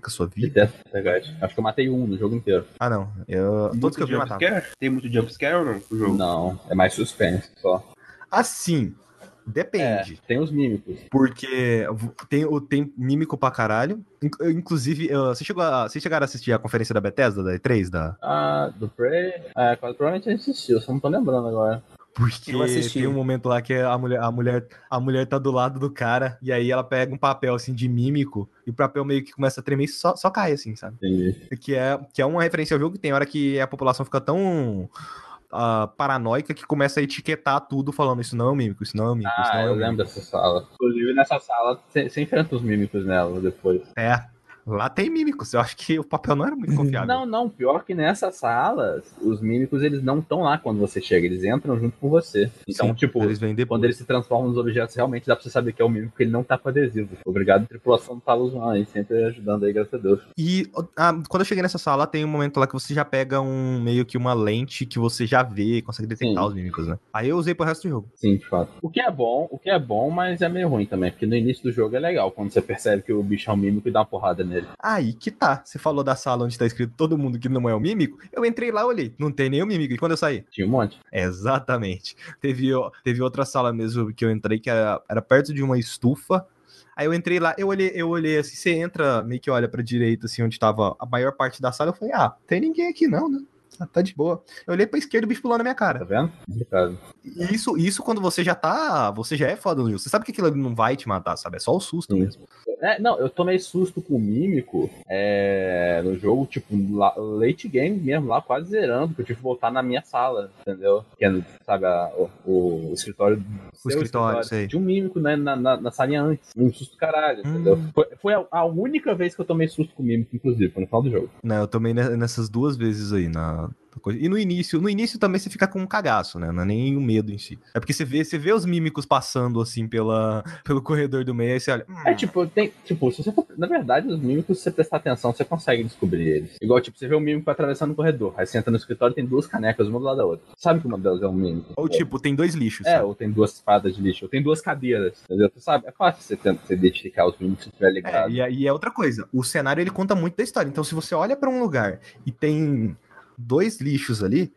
com a sua vida. Detesto. Acho que eu matei um no jogo inteiro. Ah, não. Eu, todos que eu vi jumpscare? Tem muito jumpscare ou não no jogo? Não, é mais suspense só. Assim, É, depende. tem os mímicos. Porque tem, o- tem mímico pra caralho. Inc- Inclusive, você chegou a, vocês chegaram a assistir a conferência da Bethesda, da E3? Da... Ah, do Prey. É, quase provavelmente a gente assistiu, só não tô lembrando agora. Porque Eu assisti. tem um momento lá que a mulher, a, mulher, a mulher tá do lado do cara, e aí ela pega um papel assim de mímico, e o papel meio que começa a tremer e só, só cai, assim, sabe? Entendi. Que é, que é uma referência ao jogo que tem hora que a população fica tão ah, paranoica que começa a etiquetar tudo falando isso não é um mímico, isso não é um mímico, isso não Ah, é eu mímico. lembro dessa sala. Inclusive, nessa sala, você enfrenta os mímicos nela depois. É, lá tem mímicos, eu acho que o papel não era muito confiável. Não, não, pior que nessa sala, os mímicos, eles não estão lá quando você chega, eles entram junto com você. Então, Sim, tipo, eles quando eles se transformam nos objetos, realmente dá pra você saber que é o mímico, porque ele não tá com adesivo. Obrigado, tripulação do Talos One aí, sempre ajudando aí, graças a Deus. E ah, quando eu cheguei nessa sala, tem um momento lá que você já pega um meio que uma lente que você já vê, consegue detectar Sim. os mímicos, né? Aí eu usei pro resto do jogo. Sim, de fato. O que é bom, o que é bom, mas é meio ruim também, porque no início do jogo é legal, quando você percebe que o bicho é um mímico e dá uma porrada nele. Aí que tá. Você falou da sala onde tá escrito todo mundo que não é o mímico. Eu entrei lá, olhei. Não tem nenhum mímico. E quando eu saí? Tinha um monte. Exatamente. Teve, teve outra sala mesmo que eu entrei que era, era perto de uma estufa. Aí eu entrei lá, eu olhei, eu olhei assim, você entra, meio que olha pra direita, assim, onde tava a maior parte da sala, eu falei, ah, tem ninguém aqui não, né? Ah, tá de boa. Eu olhei pra esquerda e o bicho pulou na minha Tá cara. vendo? Complicado. E Isso, isso quando você já tá. Você já é foda no jogo. Você sabe que aquilo não vai te matar, sabe? É só o susto Sim. mesmo. É, não, eu tomei susto com o mímico é, no jogo, tipo, lá- late game mesmo, lá quase zerando, que eu tive que voltar na minha sala, entendeu? Que é, sabe, a- o, o escritório. seu escritório, sei. Tinha um mímico né, na, na, na salinha antes. Um susto caralho, entendeu? Hum. Foi, foi a, a única vez que eu tomei susto com o mímico, inclusive, foi no final do jogo. Não, eu tomei ne- nessas duas vezes aí na. Coisa. E no início, no início também você fica com um cagaço, né? Não é nem o medo em si. É porque você vê, você vê os mímicos passando assim pela, pelo corredor do meio, aí você olha. hum, É tipo, tem, tipo, se você for, na verdade, os mímicos, se você prestar atenção, você consegue descobrir eles. Igual, tipo, você vê um mímico atravessando o corredor, aí você entra no escritório e tem duas canecas, uma do lado da outra. Sabe que uma delas é um mímico. Ou tipo, tem dois lixos. É, sabe? ou tem duas espadas de lixo, ou tem duas cadeiras, entendeu? Tu sabe? É fácil você, tentar, você identificar os mímicos se estiver É, ligado. e, e é outra coisa, o cenário ele conta muito da história. Então, se você olha pra um lugar e tem dois lixos ali,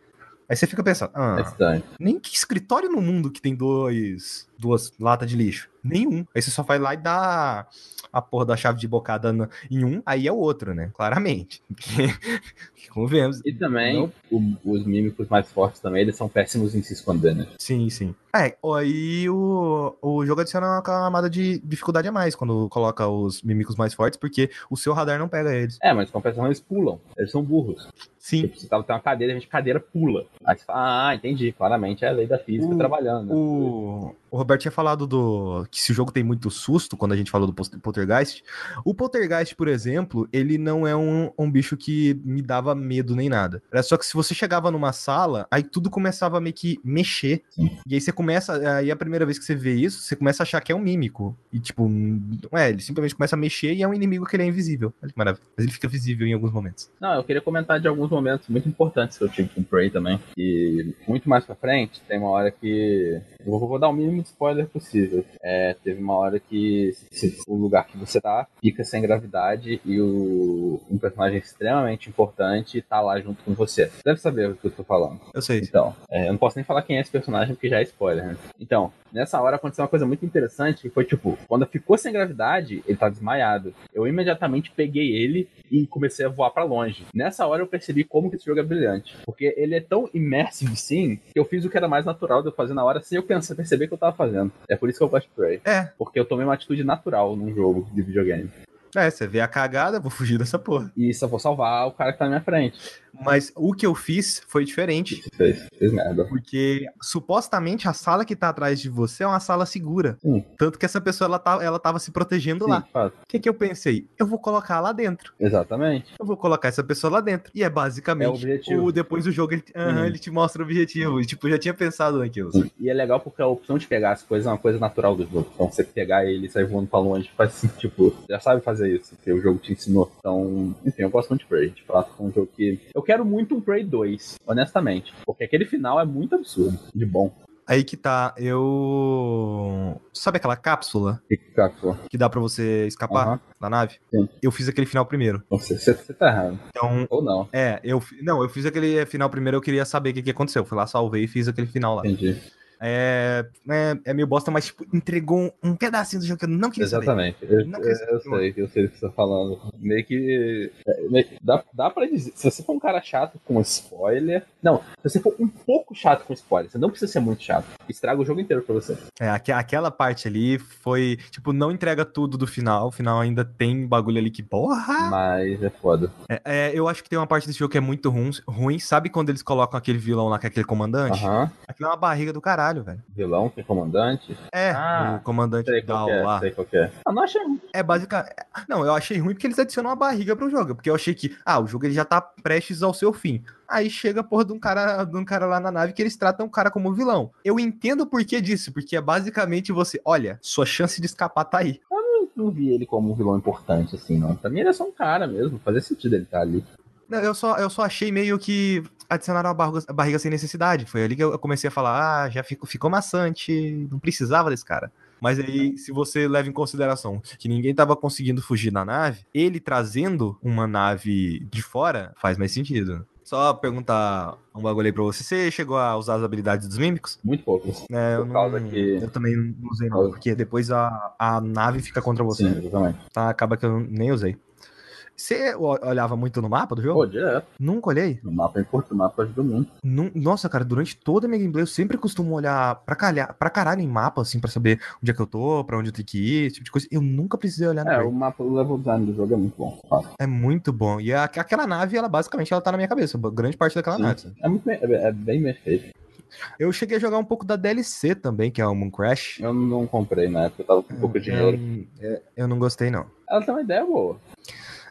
aí você fica pensando, É ah, estranho. nem que escritório no mundo que tem dois, duas latas de lixo. Nenhum. Aí você só vai lá e dá a porra da chave de bocada em um, aí é o outro, né? Claramente. Convenhamos. E também, Não. o- os mímicos mais fortes também, eles são péssimos em se esconder, né? Sim, sim. É, aí o, o jogo adiciona uma camada de dificuldade a mais quando coloca os mímicos mais fortes, porque o seu radar não pega eles. É, mas compensação eles pulam, eles são burros. Sim. Tipo, você tá- tem uma cadeira, a gente cadeira pula. Aí você fala, ah, entendi, claramente é a lei da física O- trabalhando. né? O, o Roberto tinha falado do que se o jogo tem muito susto, quando a gente falou do poltergeist. O poltergeist, por exemplo, ele não é um, um bicho que me dava medo nem nada. Era só que se você chegava numa sala, aí tudo começava a meio que mexer. Sim. E aí você começa, aí a primeira vez que você vê isso, você começa a achar que é um mímico. E tipo, não é, ele simplesmente começa a mexer e é um inimigo que ele é invisível. Olha que maravilha. Mas ele fica visível em alguns momentos. Não, eu queria comentar de alguns momentos muito importantes que eu tive com o Prey também. E muito mais pra frente, tem uma hora que. Eu vou, dar um mínimo mínimo spoiler possível. É, teve uma hora que o lugar que você tá fica sem gravidade e o, um personagem extremamente importante tá lá junto com você. Você deve saber o que eu tô falando. Eu sei. Então, é, eu não posso nem falar quem é esse personagem porque já é spoiler, né? Então, nessa hora aconteceu uma coisa muito interessante que foi tipo, quando ficou sem gravidade, ele tá desmaiado. Eu imediatamente peguei ele e comecei a voar pra longe. Nessa hora eu percebi como que esse jogo é brilhante. Porque ele é tão immersive sim, que eu fiz o que era mais natural de eu fazer na hora sem eu pensar, perceber que eu tava fazendo. É por isso que eu gosto de Prey. É, Porque eu tomei uma atitude natural num jogo de videogame. É, você vê a cagada, vou fugir dessa porra. Isso eu vou salvar o cara que tá na minha frente. Mas o que eu fiz foi diferente. Fez, fez merda. Porque supostamente a sala que tá atrás de você é uma sala segura. Sim. Tanto que essa pessoa ela, tá, ela tava se protegendo Sim, lá. O que, que eu pensei? Eu vou colocar lá dentro. Exatamente. Eu vou colocar essa pessoa lá dentro. E é basicamente É o objetivo. o- depois do jogo ele, Uhum. ele te mostra o objetivo. E, tipo, eu já tinha pensado naquilo. sabe? E é legal porque a opção de pegar as coisas é uma coisa natural do jogo. Então você pegar ele e sair voando pra longe faz tipo, já sabe fazer isso, porque o jogo te ensinou. Então, enfim, eu gosto muito de Prey. De fato, é um jogo que. Eu quero muito um Prey 2, honestamente. Porque aquele final é muito absurdo, de bom. Aí que tá, eu. Sabe aquela cápsula que cápsula. que dá pra você escapar Aham. da nave? Sim. Eu fiz aquele final primeiro. Você, você, você tá errado. Então, Ou não. é, eu. Não, eu fiz aquele final primeiro, eu queria saber o que, que aconteceu. Fui lá, salvei e fiz aquele final lá. Entendi. É, é, é meio bosta, mas tipo, entregou um, um pedacinho do jogo que eu não queria saber. Exatamente. Eu, eu, eu sei, eu sei do que você tá falando. Meio que. é, meio- dá, dá pra dizer. Se você for um cara chato com spoiler. Não, se você for um pouco chato com spoiler, você não precisa ser muito chato. Estraga o jogo inteiro pra você. É, aque- aquela parte ali foi, tipo, não entrega tudo do final. O final ainda tem bagulho ali que, porra! Mas é foda. É, é, eu acho que tem uma parte desse jogo que é muito ruim, ruim. Sabe quando eles colocam aquele vilão lá, que é aquele comandante? Aham. Aquilo é uma barriga do caralho, velho. Vilão, que é comandante. É, Ah, o comandante Sei Gal qual que é, lá. sei qual que é. Ah, não achei ruim. É basicamente. Não, eu achei ruim porque eles adicionam uma barriga pro jogo. Porque eu achei que, ah, o jogo ele já tá prestes ao seu fim. Aí chega a porra de um cara, de um cara lá na nave que eles tratam o cara como vilão. Eu entendo o porquê disso, porque é basicamente você, olha, sua chance de escapar tá aí. Eu não vi ele como um vilão importante, assim, não. Pra mim ele é só um cara mesmo. Fazia sentido ele estar ali. Eu só, eu só achei meio que adicionaram a barriga, a barriga sem necessidade. Foi ali que eu comecei a falar, ah, já ficou, ficou maçante, não precisava desse cara. Mas aí, se você leva em consideração que ninguém tava conseguindo fugir da nave, ele trazendo uma nave de fora faz mais sentido. Só perguntar um bagulho aí pra você. Você chegou a usar as habilidades dos mímicos? Muito pouco. É, eu, Por não, que- eu também não usei, não. Porque depois a, a nave fica contra você. Sim, exatamente. Tá? Acaba que eu nem usei. Você olhava muito no mapa do jogo? Pô, direto. Nunca olhei. O mapa é importante, o mapa ajuda muito. Nossa, cara, durante toda a minha gameplay eu sempre costumo olhar pra, calhar, pra caralho em mapa, assim, pra saber onde é que eu tô, pra onde eu tenho que ir, esse tipo de coisa. Eu nunca precisei olhar no É, Prey. o mapa, o level design do jogo é muito bom. Fácil. É muito bom. E a- aquela nave, ela basicamente ela tá na minha cabeça, grande parte daquela nave. sabe? É, muito bem, é, é bem bem feito. Eu cheguei a jogar um pouco da DLC também, que é o Moon Crash. Eu não comprei na época, eu tava com pouco dinheiro. Eu, é, eu não gostei, não. Ela tem uma ideia boa.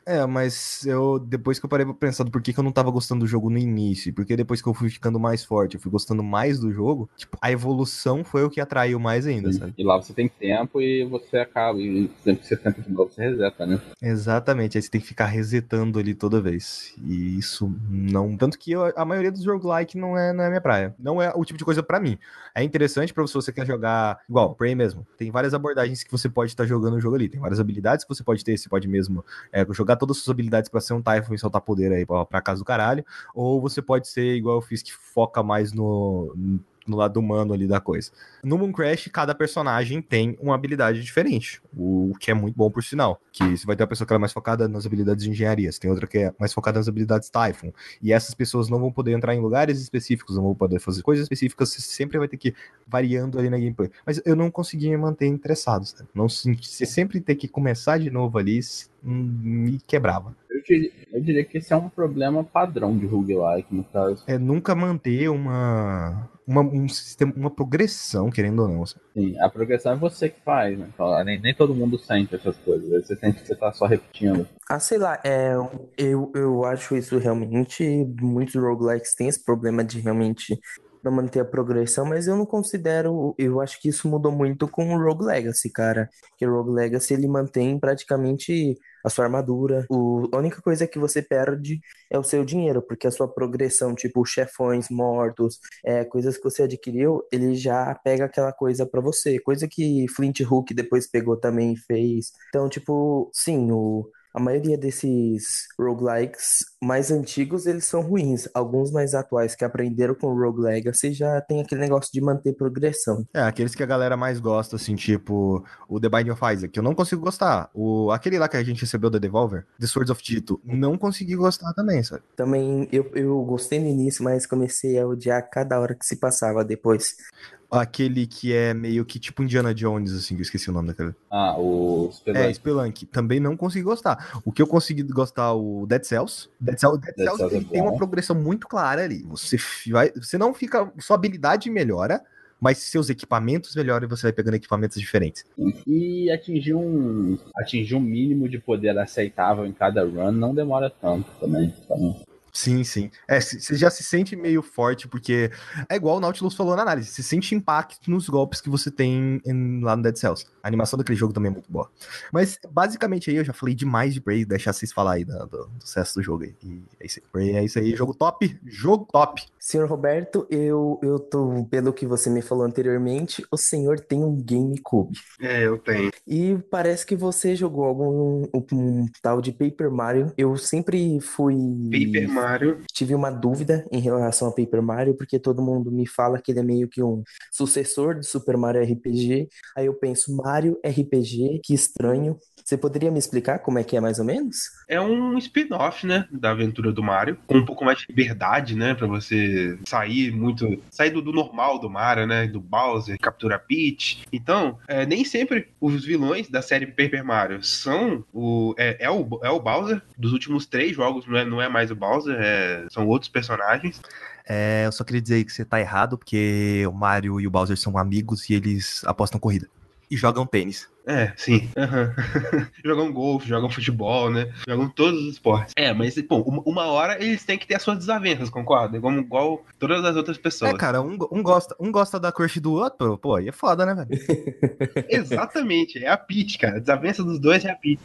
É, mas eu depois que eu parei pra pensar do porquê que eu não tava gostando do jogo no início, porque depois que eu fui ficando mais forte, eu fui gostando mais do jogo, tipo, a evolução foi o que atraiu mais ainda, sabe? E lá você tem tempo e você acaba. E sempre que você tenta de novo, você reseta, né? Exatamente, aí você tem que ficar resetando ali toda vez. E isso não. Tanto que eu- a maioria dos roguelike não é, não é minha praia. Não é o tipo de coisa pra mim. É interessante pra você, você quer jogar. Igual, Prey mesmo. Tem várias abordagens que você pode estar jogando no jogo ali. Tem várias habilidades que você pode ter. Você pode mesmo é, jogar todas as suas habilidades pra ser um Typhon e soltar poder aí pra, pra casa do caralho. Ou você pode ser igual eu fiz, que foca mais no. No lado humano ali da coisa. No Moon Crash, cada personagem tem uma habilidade diferente, o que é muito bom por sinal. Que você vai ter uma pessoa que é mais focada nas habilidades de engenharia, você tem outra que é mais focada nas habilidades Typhon. E essas pessoas não vão poder entrar em lugares específicos, não vão poder fazer coisas específicas, você sempre vai ter que ir variando ali na gameplay. Mas eu não consegui me manter interessado, sabe? Não, você sempre ter que começar de novo ali hum, me quebrava. Eu diria, eu diria que esse é um problema padrão de roguelike, no caso. É nunca manter uma, uma, um sistema, uma progressão, querendo ou não. Sim, a progressão é você que faz, né? Nem, nem todo mundo sente essas coisas. Você sente que você tá só repetindo. Ah, sei lá, é, eu, eu acho isso realmente. Muitos roguelikes têm esse problema de realmente pra manter a progressão, mas eu não considero. Eu acho que isso mudou muito com o Rogue Legacy, cara. Que o Rogue Legacy ele mantém praticamente a sua armadura. O, a única coisa que você perde é o seu dinheiro, porque a sua progressão, tipo chefões mortos, é, coisas que você adquiriu, ele já pega aquela coisa pra você. Coisa que Flint Hook depois pegou também e fez. Então, tipo, sim, o a maioria desses roguelikes mais antigos, eles são ruins. Alguns mais atuais que aprenderam com o Rogue Legacy já tem aquele negócio de manter progressão. É, aqueles que a galera mais gosta, assim, tipo o The Binding of Isaac, que eu não consigo gostar. O, aquele lá que a gente recebeu da Devolver, The Swords of Tito, não consegui gostar também, sabe? Também eu, eu gostei no início, mas comecei a odiar cada hora que se passava depois. Aquele que é meio que tipo Indiana Jones, assim, que eu esqueci o nome daquele. Ah, o É, Spelunk. Também não consegui gostar. O que eu consegui gostar, o Dead Cells. Dead Cells, Dead Dead Cells Cells é tem uma progressão muito clara ali. Você, vai, você não fica. Sua habilidade melhora, mas seus equipamentos melhoram e você vai pegando equipamentos diferentes. E atingir um, atingir um mínimo de poder aceitável em cada run não demora tanto também. Então, Sim, sim. É, você já se sente meio forte, porque é igual o Nautilus falou na análise. Você sente impacto nos golpes que você tem em- lá no Dead Cells. A animação daquele jogo também é muito boa. Mas, basicamente, aí eu já falei demais de Prey, deixar vocês falar aí do, do, do sucesso do jogo aí. E é isso aí. Prey é isso aí. Jogo top. Jogo top. Senhor Roberto, eu, eu tô, pelo que você me falou anteriormente, o senhor tem um GameCube. É, eu tenho. E parece que você jogou algum um, um tal de Paper Mario. Eu sempre fui. Paper Mario. Tive uma dúvida em relação a Paper Mario, porque todo mundo me fala que ele é meio que um sucessor do Super Mario RPG. Aí eu penso, Mario RPG, que estranho. Você poderia me explicar como é que é mais ou menos? É um spin-off, né, da aventura do Mario, com um pouco mais de liberdade, né, Pra você sair muito, sair do, do normal do Mario, né, do Bowser, capturar Peach. Então, é, nem sempre os vilões da série Paper Mario são o é, é o é o Bowser dos últimos três jogos, não é, não é mais o Bowser, é- são outros personagens. É, eu só queria dizer que você tá errado, porque o Mario e o Bowser são amigos e eles apostam corrida. E jogam tênis. É, sim. aham. jogam golfe, jogam futebol, né? Jogam todos os esportes. É, mas, pô, uma- uma hora eles têm que ter as suas desavenças, concorda? Igual, igual todas as outras pessoas. É, cara, um, um gosta, um gosta da crush do outro, pô, aí é foda, né, velho? Exatamente, é a Peach, cara. A desavença dos dois é a Peach.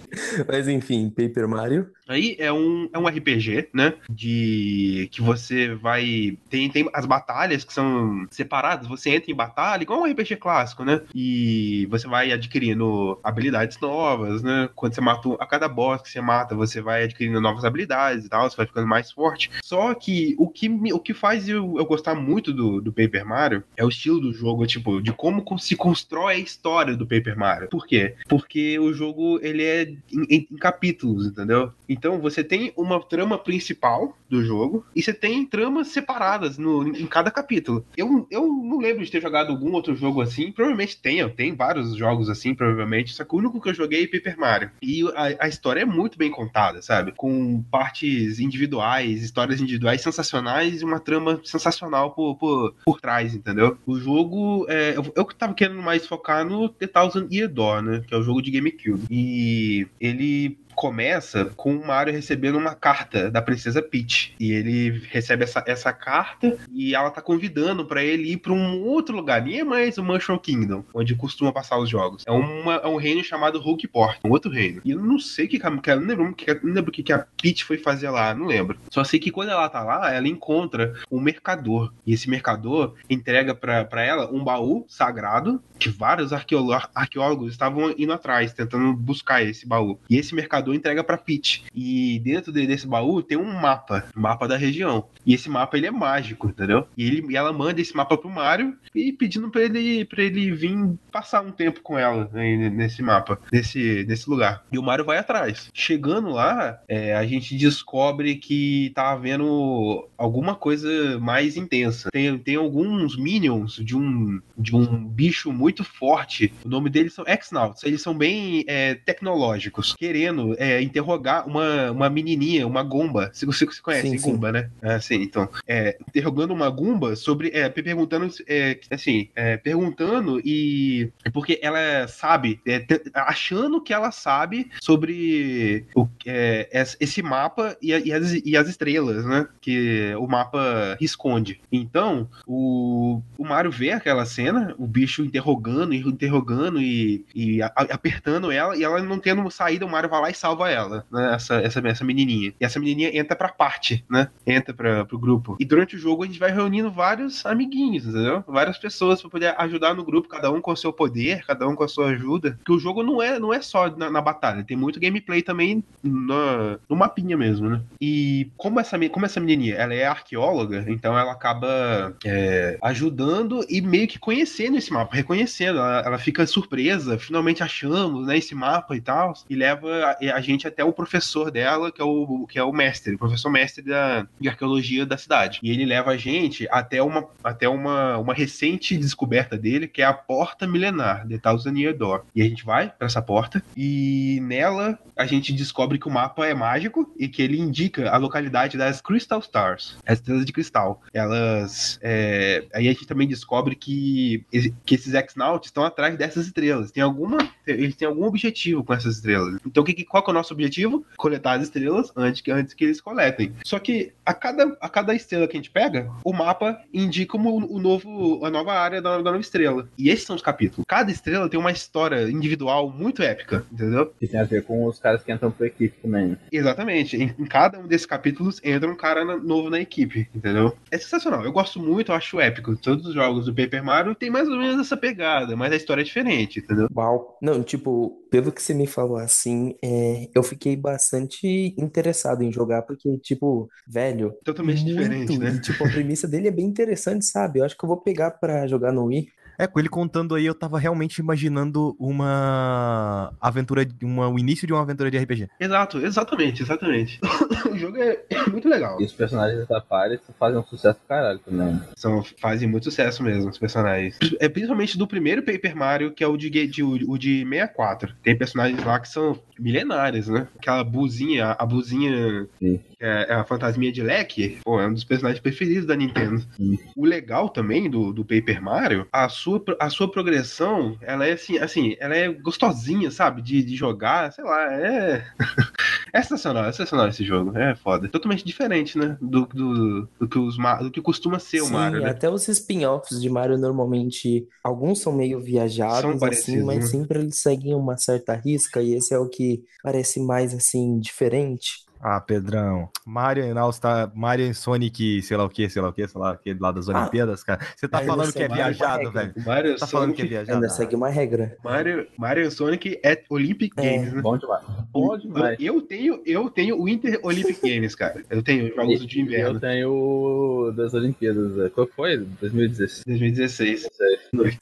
Mas enfim, Paper Mario. Aí é um, é um RPG, né? De que você vai. Tem, tem as batalhas que são separadas. Você entra em batalha, igual um RPG clássico, né? E você vai adquirindo habilidades novas, né? Quando você mata. A cada boss que você mata, você vai adquirindo novas habilidades e tal, você vai ficando mais forte. Só que o que, o que faz eu, eu gostar muito do, do Paper Mario é o estilo do jogo, tipo, de como se constrói a história do Paper Mario. Por quê? Porque o jogo ele é em- em capítulos, entendeu? Então você tem uma trama principal do jogo e você tem tramas separadas no, em cada capítulo. Eu, eu não lembro de ter jogado algum outro jogo assim. Provavelmente tenha, tem vários jogos assim, provavelmente. Só que o único que eu joguei é Paper Mario. E a, a história é muito bem contada, sabe? Com partes individuais, histórias individuais sensacionais e uma trama sensacional por, por, por trás, entendeu? O jogo, é, eu, eu tava querendo mais focar no The Thousand Year Door, né? Que é o jogo de GameCube. E ele começa com o Mario recebendo uma carta da princesa Peach. E ele recebe essa, essa carta e ela tá convidando pra ele ir pra um outro lugar. Nem é mais o Mushroom Kingdom, onde costuma passar os jogos. É, uma, é um reino chamado Hulkport, um outro reino. E eu não sei que, que não lembro, que, não lembro o que, que a Peach foi fazer lá, não lembro. Só sei que quando ela tá lá, ela encontra um mercador. E esse mercador entrega pra ela um baú sagrado que vários arqueólogos estavam indo atrás, tentando buscar esse baú. E esse mercador entrega pra Peach. E dentro de- desse baú tem um mapa, mapa da região. E esse mapa ele é mágico, entendeu? E, ele, e ela manda esse mapa pro Mario e pedindo pra ele, pra ele vir passar um tempo com ela né, nesse mapa, nesse, nesse lugar. E o Mario vai atrás. Chegando lá, é, a gente descobre que tá havendo alguma coisa mais intensa. Tem, tem alguns minions de um, de um bicho muito forte. O nome deles são X-Nauts. Eles são bem é, tecnológicos, querendo é, interrogar uma, uma menininha, uma gumba. Se você, você conhece Sim, sim. gumba, né? Ah, sim, então. É, interrogando uma gumba sobre. É, perguntando. É, assim, é, perguntando e. Porque ela sabe, é, achando que ela sabe sobre o, é, es- esse mapa e, e as, e as estrelas, né? Que o mapa esconde. Então, o, o Mario vê aquela cena, o bicho interrogando, e interrogando e, e apertando ela, e ela não tendo saída, o Mario vai lá e salva ela, né? Essa, essa, essa menininha. E essa menininha entra pra parte, né? Entra pra, pro grupo. E durante o jogo a gente vai reunindo vários amiguinhos, entendeu? Várias pessoas pra poder ajudar no grupo, cada um com o seu poder, cada um com a sua ajuda. Porque o jogo não é, não é só na, na batalha, tem muito gameplay também na, no mapinha mesmo, né? E como essa, como essa menininha, ela é arqueóloga, então ela acaba é, ajudando e meio que conhecendo esse mapa, reconhecendo. Ela, ela fica surpresa, finalmente achamos, né, esse mapa e tal, e leva a, a gente até o professor dela, que é o, que é o mestre, o professor mestre da, de arqueologia da cidade. E ele leva a gente até uma, até uma, uma recente descoberta dele, que é a Porta Milenar, The Thousand Year Door. E a gente vai para essa porta, e nela a gente descobre que o mapa é mágico e que ele indica a localidade das Crystal Stars, as estrelas de cristal. Elas. é, Aí a gente também descobre que, que esses X-Nauts estão atrás dessas estrelas. Tem alguma. Eles têm algum objetivo com essas estrelas. Então, que, que- qual que é o nosso objetivo? Coletar as estrelas antes que, antes que eles coletem. Só que a cada, a cada estrela que a gente pega, o mapa indica o, o novo, a nova área da, da nova estrela. E esses são os capítulos. Cada estrela tem uma história individual muito épica, entendeu? Que tem a ver com os caras que entram pra equipe também. Exatamente. Em, em cada um desses capítulos entra um cara na- novo na equipe, entendeu? É sensacional. Eu gosto muito, eu acho épico. Todos os jogos do Paper Mario tem mais ou menos essa pegada, mas a história é diferente, entendeu? Uau. Não, tipo, pelo que você me falou assim, é, eu fiquei bastante interessado em jogar, porque, tipo, velho, Totalmente diferente, né? E, tipo, a premissa dele é bem interessante, sabe? Eu acho que eu vou pegar pra jogar no Wii. É, com ele contando aí, eu tava realmente imaginando uma aventura, uma, o início de uma aventura de RPG. Exato, exatamente, exatamente. o jogo é muito legal. E os personagens da Paris fazem um sucesso caralho também. São, fazem muito sucesso mesmo, os personagens. É principalmente do primeiro Paper Mario, que é o de, de- o de 64. Tem personagens lá que são milenários, né? Aquela buzinha, a buzinha Sim. que é, é a fantasminha de leque, pô, é um dos personagens preferidos da Nintendo. Sim. O legal também do, do Paper Mario, a sua, pro- a sua progressão, ela é assim, assim, ela é gostosinha, sabe? De, de jogar, sei lá, é. é sensacional, é sensacional esse jogo. É foda. Totalmente diferente, né? Do, do, do que, os, do que costuma ser o Sim, Mario, né? até os spin-offs de Mario normalmente, alguns são meio São viajados, assim, parecidos, mas né? sempre eles seguem uma certa risca, e esse é o que parece mais, assim, diferente. Ah, Pedrão. Mario e All Star, Mario e Sonic, sei lá o que, sei lá o que, sei lá o que, lá das Ah. Olimpíadas, cara. Você tá falando que é Mario viajado, velho. Mario, Tá falando que é Sonic, viajado. Ainda segue uma regra. Mario, Mario e Sonic é Olympic É. Games, né? Bom demais. Bom demais. Eu tenho, eu tenho o Inter Olympic Games, cara. Eu tenho jogos de Eu inverno. tenho o das Olimpíadas. é, Qual foi? 2016. 2016.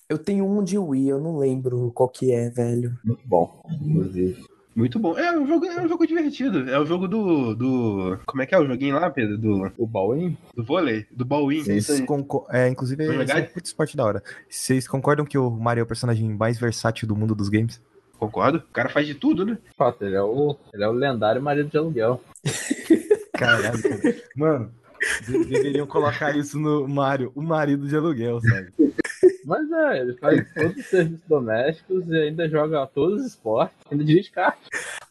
Eu tenho um de Wii, eu não lembro qual que é, velho. Muito bom, inclusive. Muito bom. É um jogo, é um jogo divertido. É o jogo do, do. Como é que é o joguinho lá, Pedro? Do, O Bowen? do vôlei, do ball-in. Vocês concor- É, inclusive, esse é jogar? um puto esporte da hora. Vocês concordam que o Mario é o personagem mais versátil do mundo dos games? Concordo? O cara faz de tudo, né? Fato, ele é o, ele é o lendário marido de aluguel. Caralho, cara. Mano, deveriam colocar isso no Mario, o marido de aluguel, sabe? Mas é, ele faz todos os serviços domésticos e ainda joga todos os esportes, ainda dirige kart.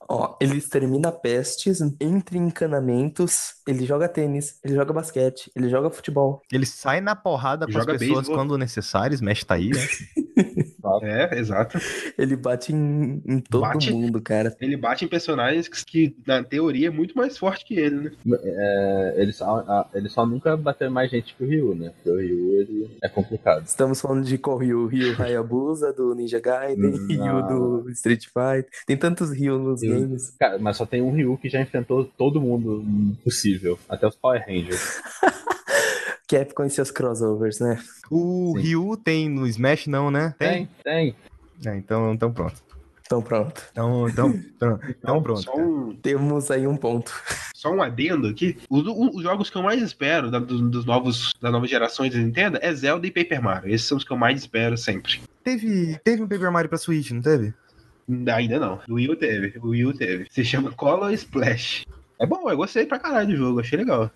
Ó, ele extermina pestes, entre encanamentos, ele joga tênis, ele joga basquete, ele joga futebol. Ele sai na porrada com Joga as pessoas beisebol. quando necessário, smash tá aí, né? É, exato. Ele bate em, em todo Bate? mundo, cara. Ele bate em personagens que, que, na teoria, é muito mais forte que ele, né? É, ele, só, a- ele só nunca bateu mais gente que o Ryu, né? Porque o Ryu ele é complicado. Estamos falando de qual Ryu? Ryu Hayabusa, do Ninja Gaiden. Ryu do Street Fighter. Tem tantos Ryu nos Eu- games. Cara, mas só tem um Ryu que já enfrentou todo mundo possível, até os Power Rangers. Capcom e seus crossovers, né? O Sim. Ryu tem no Smash, não, né? Tem, tem. É, então, então pronto. Então pronto. Então, então, então, então pronto. Um, Temos aí um ponto. só um adendo aqui. Os, os jogos que eu mais espero da, dos, dos novos, das novas gerações da Nintendo é Zelda e Paper Mario. Esses são os que eu mais espero sempre. Teve, teve um Paper Mario pra Switch, não teve? Ainda não. O Wii U teve. O Wii U teve. Se chama Color Splash. É bom, eu gostei pra caralho do jogo, achei legal.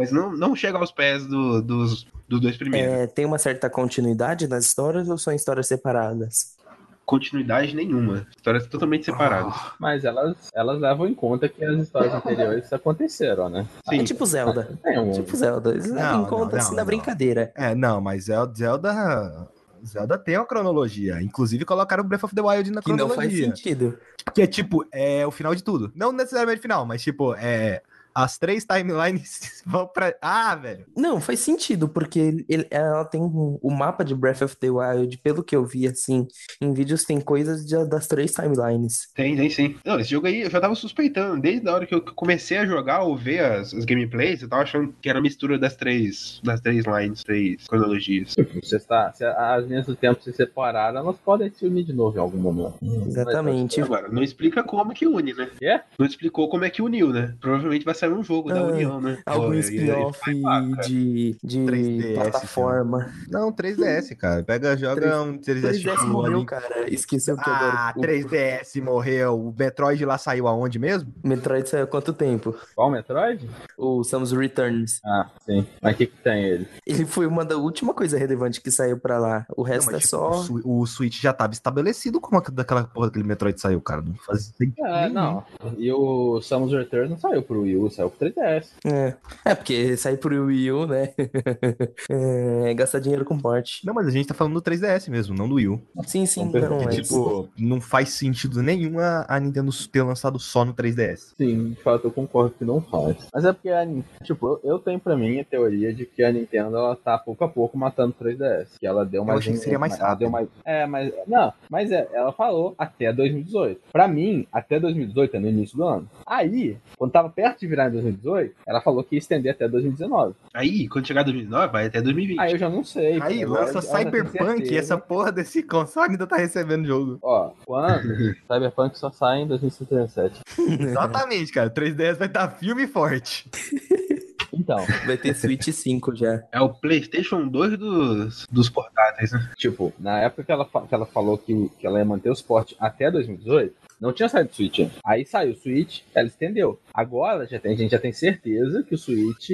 Mas não, não chega aos pés do, dos, dos dois primeiros. É, tem uma certa continuidade nas histórias ou são histórias separadas? Continuidade nenhuma. Histórias totalmente separadas. Mas elas, elas levam em conta que as histórias anteriores aconteceram, né? É tipo Zelda. Tem um... Tipo Zelda. Eles levam Não, em conta não, assim não, na não. brincadeira. É, não, mas Zelda, Zelda, tem uma cronologia. Inclusive colocaram Breath of the Wild na Que não faz cronologia. sentido. Que é tipo, é o final de tudo. Não necessariamente o final, mas tipo, é. As três timelines vão pra. Ah, velho. Não, faz sentido, porque ele- ela tem um- o mapa de Breath of the Wild, pelo que eu vi, assim, em vídeos tem coisas de- das três timelines. Tem, tem sim. Não, esse jogo aí eu já tava suspeitando. Desde a hora que eu comecei a jogar ou ver as, as gameplays, eu tava achando que era a mistura das três, das três lines, três cronologias. Se, está, se as linhas do tempo se separaram, elas podem se unir de novo em algum momento. Exatamente. Agora, não explica como que une, né? É? Não explicou como é que uniu, né? Provavelmente vai sair um jogo da Ah, União, né? Algum spin-off cara. de, de 3DS, plataforma. Não, 3DS, cara. Pega, joga 3- um 3DS, 3DS tipo, morreu, ali- cara. Esqueceu que Ah, agora o 3DS morreu. O Metroid lá saiu aonde mesmo? Metroid saiu há quanto tempo? Qual Metroid? O Samus Returns. Ah, sim. Mas o que, que tem ele? Ele foi uma da última coisa relevante que saiu pra lá. O resto Não, mas, é tipo, só. o, o Switch já tava estabelecido como daquela porra daquele Metroid saiu, cara. Não faz sentido É, nenhum. não. E o Samus Return não saiu pro Wii U, saiu pro 3DS. É. É, porque sair pro Wii U, né? é gastar dinheiro com porte. Não, mas a gente tá falando do 3DS mesmo, não do Wii U. Sim, sim, ver, não, porque, mas... Tipo, não faz sentido nenhum a, a Nintendo ter lançado só no 3DS. Sim, de fato eu concordo que não faz. Mas é porque, a, tipo, eu, eu tenho pra mim a teoria de que a Nintendo ela tá pouco a pouco matando o 3DS. Que ela deu mais. achei que seria mais ela rápido. deu mais- É, mas. Não, mas é, ela falou até 2018. Pra mim, até 2018 é no início do ano. Aí, quando tava perto de virar em 2018, ela falou que ia estender até 2019. Aí, quando chegar 2009, vai até 2020. Aí eu já não sei. Aí lança Cyberpunk e essa porra desse console ainda tá recebendo jogo. Ó, quando? Cyberpunk só sai em 2077. Exatamente, cara. O 3DS vai estar filme forte. Então, Vai ter Switch 5 já. É o PlayStation 2 dos, dos portáteis, né? tipo, na época que ela, que ela falou que, que ela ia manter o suporte até 2018, não tinha saído o Switch ainda. Aí saiu o Switch, ela estendeu. Agora já tem, a gente já tem certeza que o Switch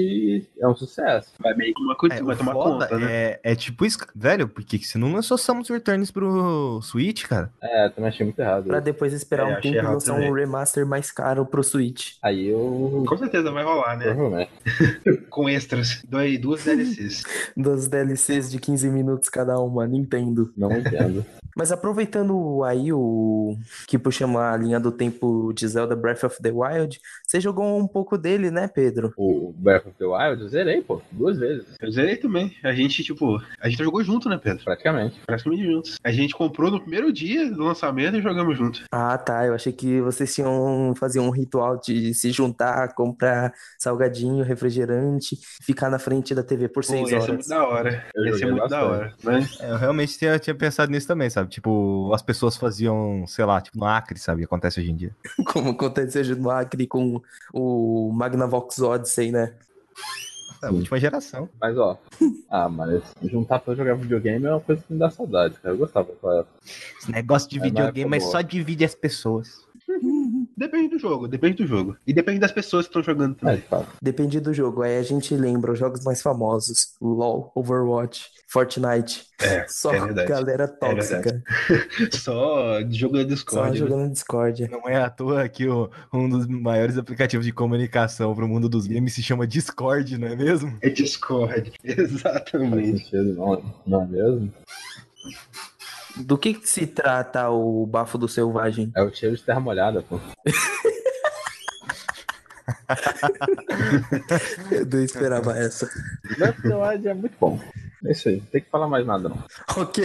é um sucesso. Vai meio que uma coisa, É, vai tomar foda conta, né? é, é tipo isso. Velho, por que você não lançou Samus Returns pro Switch, cara? É, também achei muito errado. Pra depois esperar É, um tempo e lançar também. um remaster mais caro pro Switch. Aí eu. Com certeza vai rolar, né? Com extras. Dois, duas DLCs. Das DLCs de 15 minutos cada uma, Nintendo. Não entendo. Mas aproveitando aí o que puxamos a linha do tempo de Zelda Breath of the Wild, você jogou um pouco dele, né, Pedro? o Breath of the Wild eu zerei, pô, duas vezes, Eu zerei também. A gente, tipo, a gente jogou junto, né, Pedro? praticamente. Praticamente juntos. A gente comprou no primeiro dia do lançamento e jogamos junto. Ah, tá. Eu achei que vocês tinham fazer um ritual de se juntar, comprar salgadinho, refrigerante, ficar na frente da TV por Pô, seis ia ser horas. muito da hora. Eu ia ser muito da bastante. hora. Né? É, eu realmente tinha, tinha pensado nisso também, sabe? Tipo, as pessoas faziam, sei lá, tipo no Acre, sabe? Acontece hoje em dia. Como aconteceu no Acre com o Magnavox Odyssey, né? É a última geração. Mas ó, ah, mas juntar pra jogar videogame é uma coisa que me dá saudade, cara. Eu gostava daquela época. Esse negócio de É, videogame, mas boa. só divide as pessoas. Depende do jogo, depende do jogo. E depende das pessoas que estão jogando É, também. fato. Depende do jogo. Aí a gente lembra os jogos mais famosos: LoL, Overwatch, Fortnite. É, Só é galera tóxica. Só de jogo Só Discord. né? jogando Discord. Não é à toa que o- um dos maiores aplicativos de comunicação pro mundo dos games se chama Discord, não é mesmo? É Discord. Exatamente. não é mesmo? Do que, que se trata o Bafo do Selvagem? É o cheiro de terra molhada, pô. Eu não esperava essa. Breath of the Wild é muito bom. É isso aí, não tem que falar mais nada, não. Ok.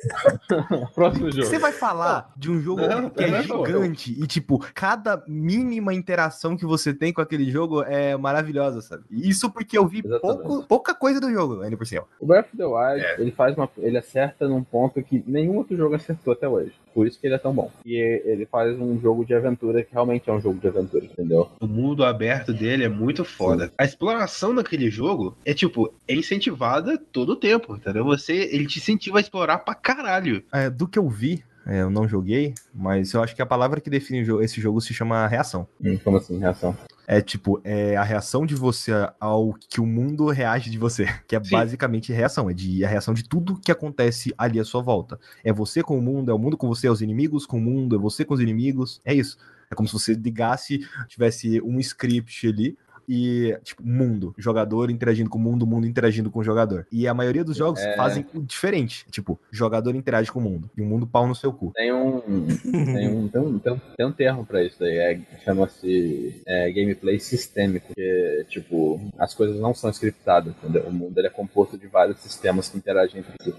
Próximo jogo. Você vai falar de um jogo Não, que é é gigante e, tipo, cada mínima interação que você tem com aquele jogo é maravilhosa, sabe? Isso porque eu vi pouco, pouca coisa do jogo, ainda por cima. O Breath of the Wild, É. ele faz uma. Ele acerta num ponto que nenhum outro jogo acertou até hoje. Por isso que ele é tão bom. E ele faz um jogo de aventura que realmente é um jogo de aventura, entendeu? O mundo aberto dele é muito foda. A exploração daquele jogo é tipo, é incentivada todo o tempo, entendeu? Você, ele te incentiva a explorar pra caralho. É, do que eu vi, É, eu não joguei, mas eu acho que a palavra que define esse jogo se chama reação. Hum, como assim, reação? É tipo, é a reação de você ao que o mundo reage de você. Que é Sim. basicamente reação. É de, a reação de tudo que acontece ali à sua volta. É você com o mundo, é o mundo com você, é os inimigos com o mundo, é você com os inimigos. É isso. É como se você ligasse, tivesse um script ali e, tipo, mundo. Jogador interagindo com o mundo, mundo interagindo com o jogador. E a maioria dos jogos é... fazem diferente. Tipo, jogador interage com o mundo. E o mundo pau no seu cu. Tem um. tem, um tem, um, tem, um, tem um termo pra isso daí. É, Chama-se é, gameplay sistêmico. Que, tipo, as coisas não são scriptadas, entendeu? O mundo ele é composto de vários sistemas que interagem entre si.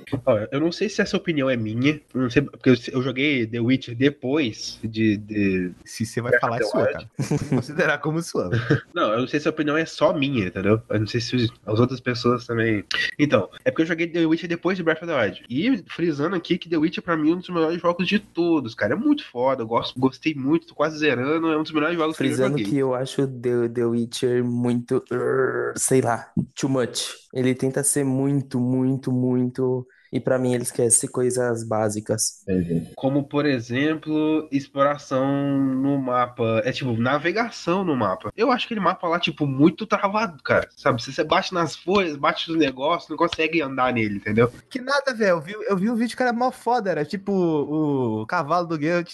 eu não sei se essa opinião é minha. Não sei, porque eu, joguei The Witcher depois de. de... Se você vai falar, é sua, cara. Considerar como sua. Não, eu não sei se a opinião é só minha, entendeu? Eu não sei se as outras pessoas também. Então, é porque eu joguei The Witcher depois de Breath of the Wild. E frisando aqui que The Witcher, pra mim, é um dos melhores jogos de todos, cara. É muito foda. Eu gosto, gostei muito, tô quase zerando. É um dos melhores jogos frisando que eu joguei. que eu acho The, The Witcher muito. sei lá, too much. Ele tenta ser muito, muito, muito e para mim ele esquece coisas básicas. Como, por exemplo, exploração no mapa. É tipo, navegação no mapa. Eu acho aquele mapa lá, tipo, muito travado, cara. Sabe? Se você bate nas folhas, bate nos negócios, não consegue andar nele, entendeu? Que nada, velho. Eu vi, eu vi um vídeo que era mó foda. Era tipo o cavalo do Geralt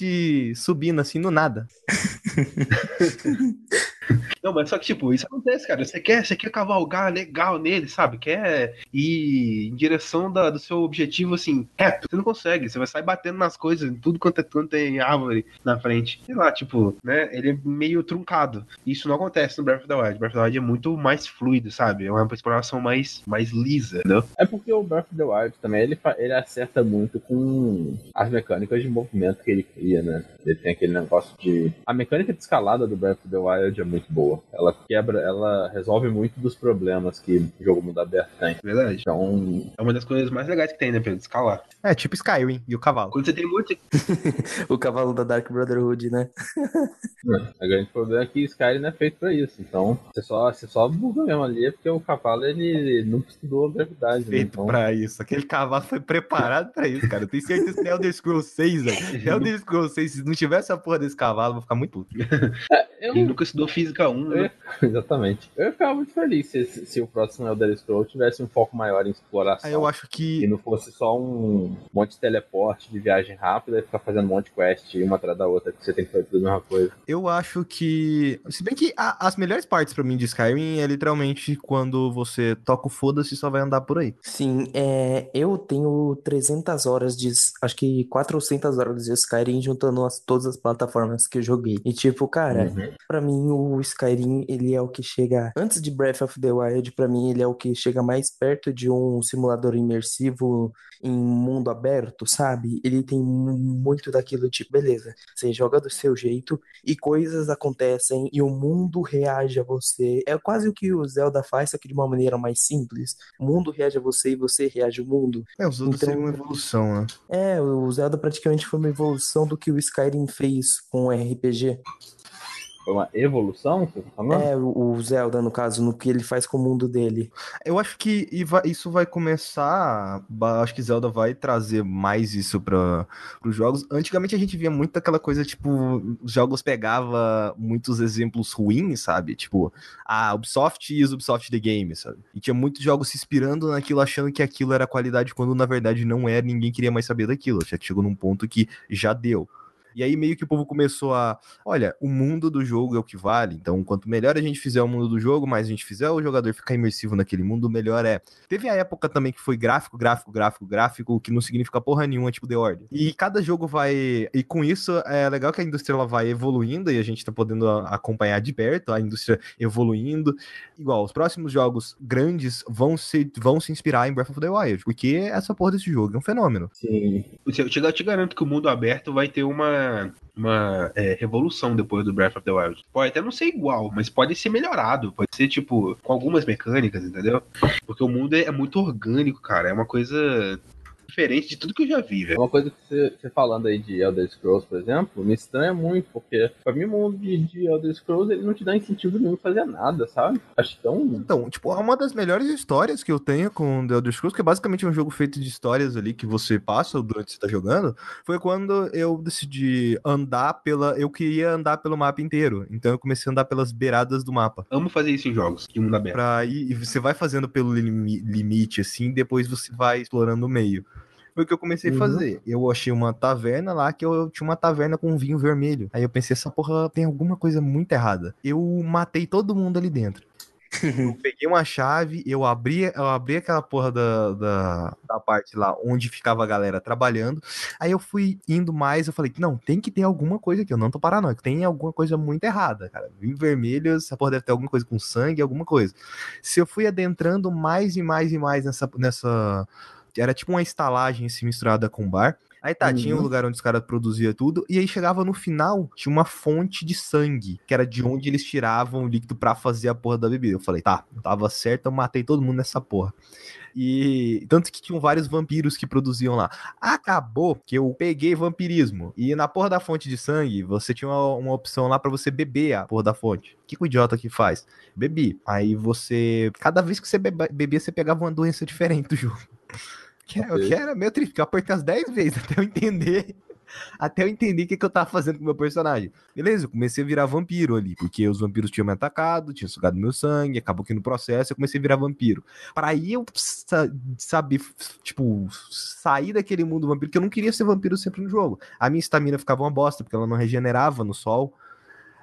subindo assim no nada. Não, mas só que, tipo, isso acontece, cara. Você quer, você quer cavalgar legal nele, sabe? Quer ir em direção da, do seu objetivo, assim, reto. Você não consegue. Você vai sair batendo nas coisas, tudo quanto, é, quanto tem árvore na frente. Sei lá, tipo, né? Ele é meio truncado. Isso não acontece no Breath of the Wild. Breath of the Wild é muito mais fluido, sabe? É uma exploração mais, mais lisa, entendeu? É porque o Breath of the Wild também, ele, ele acerta muito com as mecânicas de movimento que ele cria, né? Ele tem aquele negócio de... A mecânica de escalada do Breath of the Wild é muito muito boa. Ela quebra, ela resolve muito dos problemas que o jogo mundo aberto tem. Verdade. Então. É uma das coisas mais legais que tem, né, Pedro? Escalar. É, tipo Skyrim e o cavalo. Quando você tem muito. o cavalo da Dark Brotherhood, né? é, o grande problema é que Skyrim não é feito pra isso. Então, você só, você só buga mesmo ali, é porque o cavalo ele não estudou a gravidade. Né? Feito né? então... pra isso. Aquele cavalo foi preparado pra isso, cara. Eu tenho certeza que Elder Scrolls 6, velho. Elder Scrolls 6, se não tivesse a porra desse cavalo, eu vou ficar muito puto. É, eu... Ele nunca estudou física Física 1, né? Exatamente. Eu ia ficar muito feliz se, se o próximo Elder Scrolls tivesse um foco maior em exploração. Eu acho que. E não fosse só um monte de teleporte, de viagem rápida e ficar fazendo um monte de quest uma atrás da outra, que você tem que fazer tudo a mesma coisa. Eu acho que. Se bem que a, as melhores partes para mim de Skyrim é literalmente quando você toca o foda-se e só vai andar por aí. Sim, é, eu tenho 300 horas de. Acho que 400 horas de Skyrim juntando as, todas as plataformas que eu joguei. E tipo, cara, uhum. para mim o Skyrim, ele é o que chega antes de Breath of the Wild, para mim ele é o que chega mais perto de um simulador imersivo em mundo aberto, sabe? Ele tem muito daquilo tipo, beleza, você joga do seu jeito e coisas acontecem e o mundo reage a você. É quase o que o Zelda faz, só que de uma maneira mais simples. O mundo reage a você e você reage ao mundo. É, o Zelda então, uma evolução, né? É, o Zelda praticamente foi uma evolução do que o Skyrim fez com o RPG. Foi uma evolução, você tá falando? É, o Zelda, no caso, no que ele faz com o mundo dele. Eu acho que isso vai começar. Acho que Zelda vai trazer mais isso para os jogos. Antigamente a gente via muito aquela coisa, tipo, os jogos pegava muitos exemplos ruins, sabe? Tipo, a Ubisoft e os Ubisoft The Game, sabe? E tinha muitos jogos se inspirando naquilo, achando que aquilo era qualidade, quando na verdade não era, ninguém queria mais saber daquilo. Já chegou num ponto que já deu. E aí meio que o povo começou a, olha, o mundo do jogo é o que vale. Então, quanto melhor a gente fizer o mundo do jogo, mais a gente fizer o jogador ficar imersivo naquele mundo, melhor é. Teve a época também que foi gráfico, gráfico, gráfico, gráfico, que não significa porra nenhuma, tipo The Order. E cada jogo vai. E com isso é legal que a indústria ela vai evoluindo e a gente tá podendo acompanhar de perto a indústria evoluindo. Igual, os próximos jogos grandes vão se, vão se inspirar em Breath of the Wild, porque essa porra desse jogo é um fenômeno. Sim. Eu te, eu te garanto que o mundo aberto vai ter uma uma, é, revolução depois do Breath of the Wild. Pode até não ser igual, mas pode ser melhorado. Pode ser, tipo, com algumas mecânicas, entendeu? Porque o mundo é, é muito orgânico, cara. É uma coisa diferente de tudo que eu já vi, velho. Uma coisa que você, você falando aí de Elder Scrolls, por exemplo, me estranha muito, porque pra mim o mundo de, de Elder Scrolls ele não te dá incentivo nenhum fazer nada, sabe? Acho tão. Então, tipo, é uma das melhores histórias que eu tenho com The Elder Scrolls, que é basicamente um jogo feito de histórias ali que você passa durante você tá jogando, foi quando eu decidi andar pela. Eu queria andar pelo mapa inteiro. Então eu comecei a andar pelas beiradas do mapa. Amo fazer isso em jogos, que mundo aberto. Pra ir, e você vai fazendo pelo limi- limite, assim, depois você vai explorando o meio. Foi o que eu comecei Uhum. a fazer. Eu achei uma taverna lá que eu tinha uma taverna com vinho vermelho. Aí eu pensei, essa porra tem alguma coisa muito errada. Eu matei todo mundo ali dentro. Eu peguei uma chave, eu abri, eu abri aquela porra da, da, da parte lá onde ficava a galera trabalhando. Aí eu fui indo mais, eu falei, não, tem que ter alguma coisa aqui, eu não tô paranoico, tem alguma coisa muito errada, cara. Vinho vermelho, essa porra deve ter alguma coisa com sangue, alguma coisa. Se eu fui adentrando mais e mais e mais nessa. nessa era tipo uma estalagem assim, misturada com bar. Aí tá, tinha um Uhum. lugar onde os caras produziam tudo, e aí chegava no final, tinha uma fonte de sangue, que era de onde eles tiravam o líquido pra fazer a porra da bebida. Eu falei, tá, tava certo, eu matei todo mundo nessa porra. E tanto que tinham vários vampiros que produziam lá. Acabou que eu peguei vampirismo. E na porra da fonte de sangue, você tinha uma, uma opção lá pra você beber a porra da fonte. O que, que o idiota que faz? Bebi. Aí você. Cada vez que você beba- bebia, você pegava uma doença diferente do jogo. Que, Ok. que era meio triste, porque eu apertei as 10 vezes até eu entender. Até eu entender o que, que eu tava fazendo com o meu personagem. Beleza, eu comecei a virar vampiro ali, porque os vampiros tinham me atacado, tinham sugado meu sangue, acabou que no processo eu comecei a virar vampiro. Para aí eu sa saber, tipo, sair daquele mundo vampiro, que eu não queria ser vampiro sempre no jogo. A minha estamina ficava uma bosta, porque ela não regenerava no sol.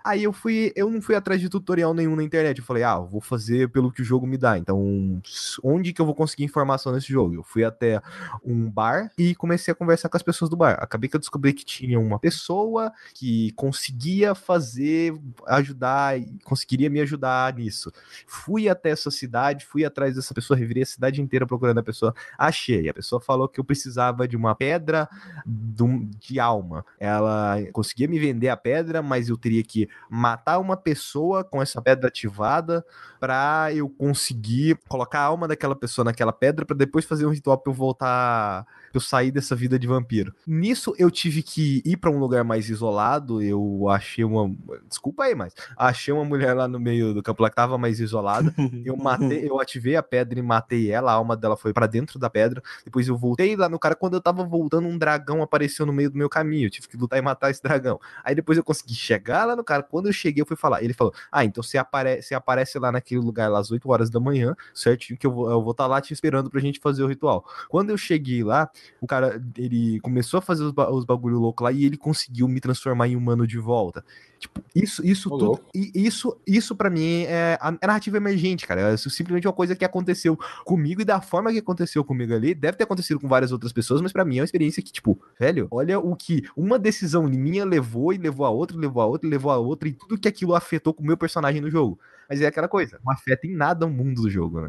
Aí eu fui, eu não fui atrás de tutorial nenhum na internet. Eu falei, ah, vou fazer pelo que o jogo me dá. Então, onde que eu vou conseguir informação nesse jogo? Eu fui até um bar e comecei a conversar com as pessoas do bar. Acabei que eu descobri que tinha uma pessoa que conseguia fazer, ajudar, conseguiria me ajudar nisso. Fui até essa cidade, fui atrás dessa pessoa, revirei a cidade inteira procurando a pessoa. Achei. A pessoa falou que eu precisava de uma pedra de alma. Ela conseguia me vender a pedra, mas eu teria que matar uma pessoa com essa pedra ativada pra eu conseguir colocar a alma daquela pessoa naquela pedra pra depois fazer um ritual pra eu voltar, pra eu sair dessa vida de vampiro. Nisso eu tive que ir pra um lugar mais isolado, eu achei uma, desculpa aí, mas achei uma mulher lá no meio do campo lá que tava mais isolada. Eu matei, eu ativei a pedra e matei ela, a alma dela foi pra dentro da pedra. Depois eu voltei lá no cara, quando eu tava voltando, um dragão apareceu no meio do meu caminho. Eu tive que lutar e matar esse dragão. Aí depois eu consegui chegar lá no cara. Quando eu cheguei, eu fui falar. Ele falou: Ah, então você aparece, você aparece lá naquele lugar lá às 8 horas da manhã, certinho, que eu vou estar tá lá te esperando pra gente fazer o ritual. Quando eu cheguei lá, o cara, ele começou a fazer os, ba os bagulho louco lá e ele conseguiu me transformar em humano de volta. Tipo, isso, isso Ô, tudo. E isso, isso para mim é a, a narrativa emergente, cara. Isso simplesmente é uma coisa que aconteceu comigo e da forma que aconteceu comigo ali. Deve ter acontecido com várias outras pessoas, mas pra mim é uma experiência que, tipo, velho, olha o que uma decisão minha levou e levou a outra, levou a outra, levou a outra, e tudo que aquilo afetou com o meu personagem no jogo. Mas é aquela coisa, não afeta em nada o mundo do jogo, né?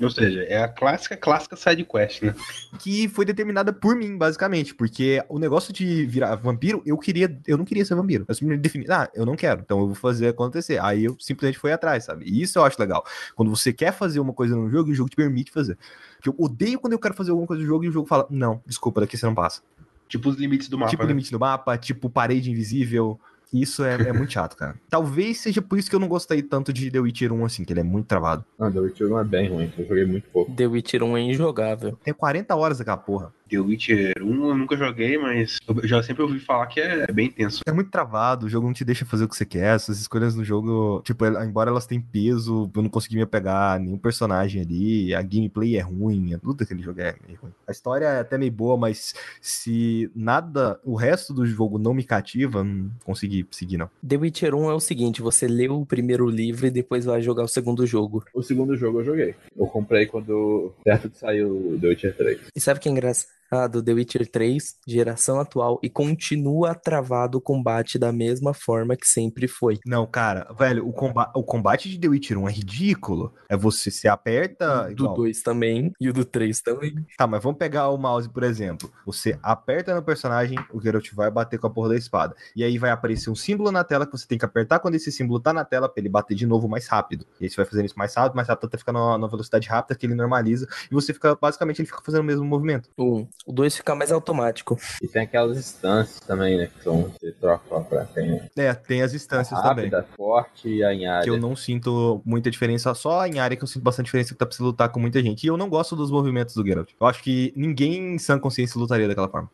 Ou seja, é a clássica, clássica side quest, né? que foi determinada por mim, basicamente, porque o negócio de virar vampiro, eu queria, eu não queria ser vampiro. Eu simplesmente defini, ah, eu não quero, então eu vou fazer acontecer. Aí eu simplesmente fui atrás, sabe? E isso eu acho legal. Quando você quer fazer uma coisa no jogo, o jogo te permite fazer. Porque eu odeio quando eu quero fazer alguma coisa no jogo e o jogo fala, não, desculpa, daqui você não passa. Tipo os limites do mapa, tipo né? limite do mapa, tipo parede invisível. Isso é, é muito chato, cara. Talvez seja por isso que eu não gostei tanto de The Witcher 1, assim, que ele é muito travado. Não, The Witcher 1 é bem ruim. Eu joguei muito pouco. The Witcher 1 é injogável. Tem 40 horas daquela porra. The Witcher 1 eu nunca joguei, mas eu já sempre ouvi falar que é bem tenso. É muito travado, o jogo não te deixa fazer o que você quer. Essas escolhas no jogo, tipo, embora elas tenham peso, eu não consegui me apegar a nenhum personagem ali. A gameplay é ruim, é tudo daquele jogo é meio ruim. A história é até meio boa, mas se nada, o resto do jogo não me cativa, não consegui seguir, não. The Witcher 1 é o seguinte, você lê o primeiro livro e depois vai jogar o segundo jogo. O segundo jogo eu joguei. Eu comprei quando perto de sair o The Witcher 3. E sabe o que é engraçado? Ah, do The Witcher 3, geração atual, e continua travado o combate da mesma forma que sempre foi. Não, cara, velho, o, comba o combate de The Witcher 1 é ridículo. É você se aperta. do igual. 2 também, e o do 3 também. Tá, mas vamos pegar o mouse, por exemplo. Você aperta no personagem, o Geralt vai bater com a porra da espada. E aí vai aparecer um símbolo na tela que você tem que apertar quando esse símbolo tá na tela pra ele bater de novo mais rápido. E aí você vai fazendo isso mais rápido, mais rápido até ficar numa, numa velocidade rápida que ele normaliza. E você fica, basicamente, ele fica fazendo o mesmo movimento. O 1. O 2 fica mais automático. E tem aquelas instâncias também, né? Que são, você troca pra tem É, tem as instâncias a também. rápida, forte e a em área. Que eu não sinto muita diferença, só em área que eu sinto bastante diferença que tá precisando lutar com muita gente. E eu não gosto dos movimentos do Geralt. Eu acho que ninguém em sã consciência lutaria daquela forma.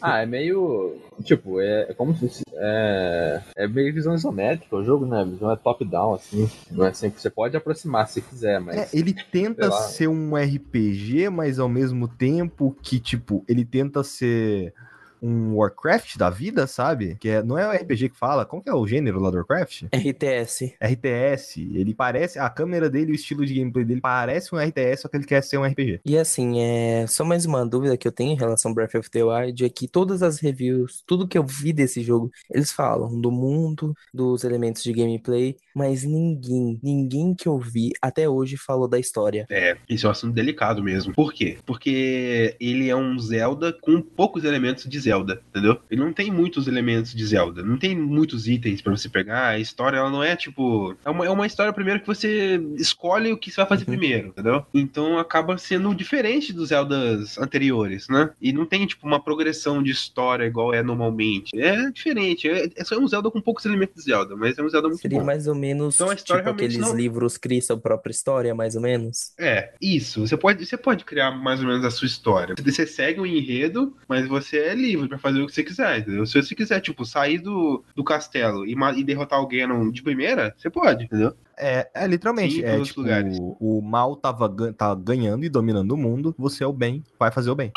Ah, é meio. Tipo, é, é como se. É, é meio visão isométrica o jogo, né? A visão é top-down, assim. Não é sempre. Você pode aproximar se quiser, mas. É, ele tenta ser um RPG, mas ao mesmo tempo que, tipo, ele tenta ser um Warcraft da vida, sabe? Que é, não é o RPG que fala, como que é o gênero lá do Warcraft? RTS. RTS. Ele parece, a câmera dele, o estilo de gameplay dele parece um RTS, só que ele quer ser um RPG. E assim, é só mais uma dúvida que eu tenho em relação ao Breath of the Wild é que todas as reviews, tudo que eu vi desse jogo, eles falam do mundo, dos elementos de gameplay, mas ninguém, ninguém que eu vi até hoje falou da história. É, esse é um assunto delicado mesmo. Por quê? Porque ele é um Zelda com poucos elementos de Zelda, entendeu? Ele não tem muitos elementos de Zelda, não tem muitos itens pra você pegar. A história, ela não é tipo. É uma, é uma história primeiro que você escolhe o que você vai fazer Uhum. primeiro, entendeu? Então acaba sendo diferente dos Zeldas anteriores, né? E não tem, tipo, uma progressão de história igual é normalmente. É diferente. É, é só um Zelda com poucos elementos de Zelda, mas é um Zelda muito Seria bom. mais ou menos Então a história tipo aqueles não- livros cria sua própria história, mais ou menos. É, isso. Você pode, você pode criar mais ou menos a sua história. Você segue o enredo, mas você é livre pra fazer o que você quiser, entendeu? Se você quiser, tipo, sair do, do castelo e, e derrotar alguém de primeira, você pode, entendeu? É, é literalmente, Sim, é tipo, lugares. o mal tava, tá ganhando e dominando o mundo, você é o bem, vai fazer o bem.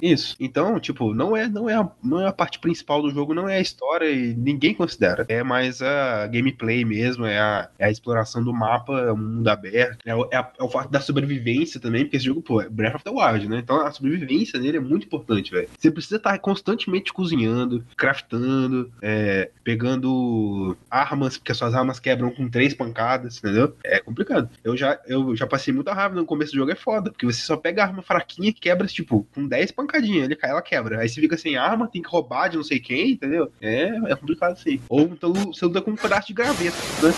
Isso. Então, tipo, não é, não é, a, não é a parte principal do jogo, não é a história e ninguém considera. É mais a gameplay mesmo, é a, é a exploração do mapa, é o mundo aberto, é o, é, a- é o fato da sobrevivência também, porque esse jogo, pô, é Breath of the Wild, né? Então a sobrevivência nele é muito importante, velho. Você precisa estar constantemente cozinhando, craftando, é, pegando armas, porque as suas armas quebram com três pancadas, entendeu? É complicado. Eu já, eu já passei muita raiva no começo do jogo, é foda, porque você só pega a arma fraquinha e quebra, tipo, com 10 pancadinhas, ele cai, ela quebra. Aí você fica sem arma, tem que roubar de não sei quem, entendeu? É, é complicado assim. Ou então você luta com um pedaço de graveto, né?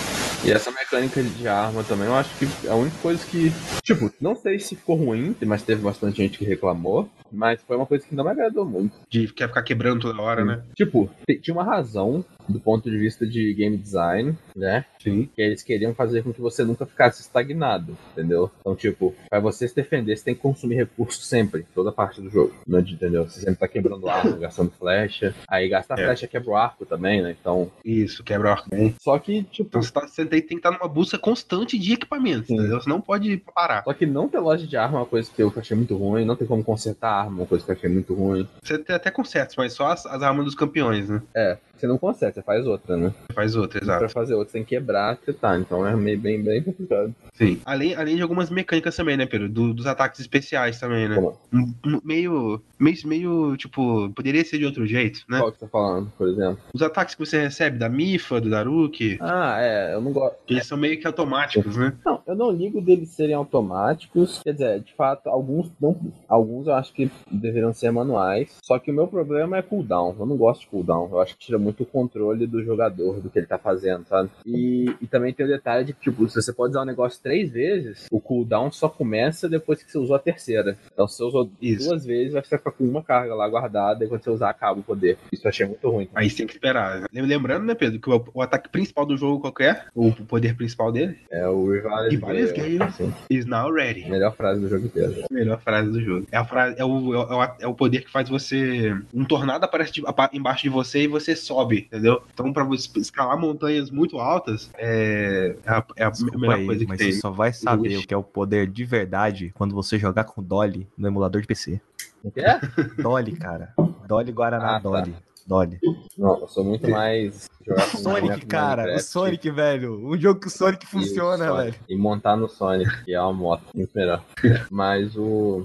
E essa mecânica de arma também, eu acho que é a única coisa que. Tipo, não sei se ficou ruim, mas teve bastante gente que reclamou. Mas foi uma coisa que não me agradou muito. De quer ficar quebrando toda hora, né? Tipo, tinha uma razão do ponto de vista de game design, né? Sim. Que eles queriam fazer com que você nunca ficasse estagnado, entendeu? Então, tipo, pra você se defender, você tem que consumir recursos sempre, toda parte do jogo, né? entendeu? Você sempre tá quebrando arma, gastando flecha. Aí gastar É. flecha quebra o arco também, né? Então, Isso, quebra o arco bem. só que, tipo, Então você, tá, você tem, tem que estar numa busca constante de equipamentos, Sim. entendeu? Você não pode parar. Só que não ter loja de arma é uma coisa que eu achei muito ruim, não tem como consertar arma, é uma coisa que eu achei muito ruim. Você tem até consertos, mas só as, as armas dos campeões, né? É, você não conserta, você faz outra, né? Faz outra, Pra exato. fazer outra, você tem que quebrar, você tá. Então é meio bem, bem complicado. Sim. Além, além de algumas mecânicas também, né, Pedro? Do- dos ataques especiais também, né? Um- um- meio, meio, meio, tipo, poderia ser de outro jeito, né? Qual que você tá falando, por exemplo? Os ataques que você recebe da Mifa, do Daruki, Ah, é, eu não gosto. eles são meio que automáticos, né? Não, eu não ligo deles serem automáticos. Quer dizer, de fato, alguns não. Alguns eu acho que deveriam ser manuais. Só que o meu problema é cooldown. Eu não gosto de cooldown. Eu acho que tira muito o controle do jogador, do que ele tá fazendo, sabe? E, e também tem o detalhe de que, tipo, se você pode usar o negócio três vezes, o cooldown só começa depois que você usou a terceira. Então, se você usou Isso. duas vezes, vai ficar com uma carga lá guardada e quando você usar, acaba o poder. Isso eu achei muito ruim. Aí você tem que esperar. Lembrando, né, Pedro, que o, o ataque principal do jogo qualquer, o poder principal dele, É o Gale, Gale. assim, is now ready. melhor frase do jogo inteiro. Melhor frase do jogo. É, a frase, é, o, é, o, é o poder que faz você. Um tornado aparece de- embaixo de você e você sobe, entendeu? Então, pra você escalar montanhas muito altas, é, é a, é a melhor aí, coisa que mas tem. você só vai saber Ixi. o que é o poder de verdade quando você jogar com Dolly no emulador de PC. O que é? Dolly, cara. Dolly Guaraná Ah, tá. Dolly. Dolly. Não, eu sou muito mais Sonic, cara. O Sonic, velho. Um jogo que o Sonic e o funciona, Sonic. velho. E montar no Sonic, que é uma moto, muito melhor. Mas o.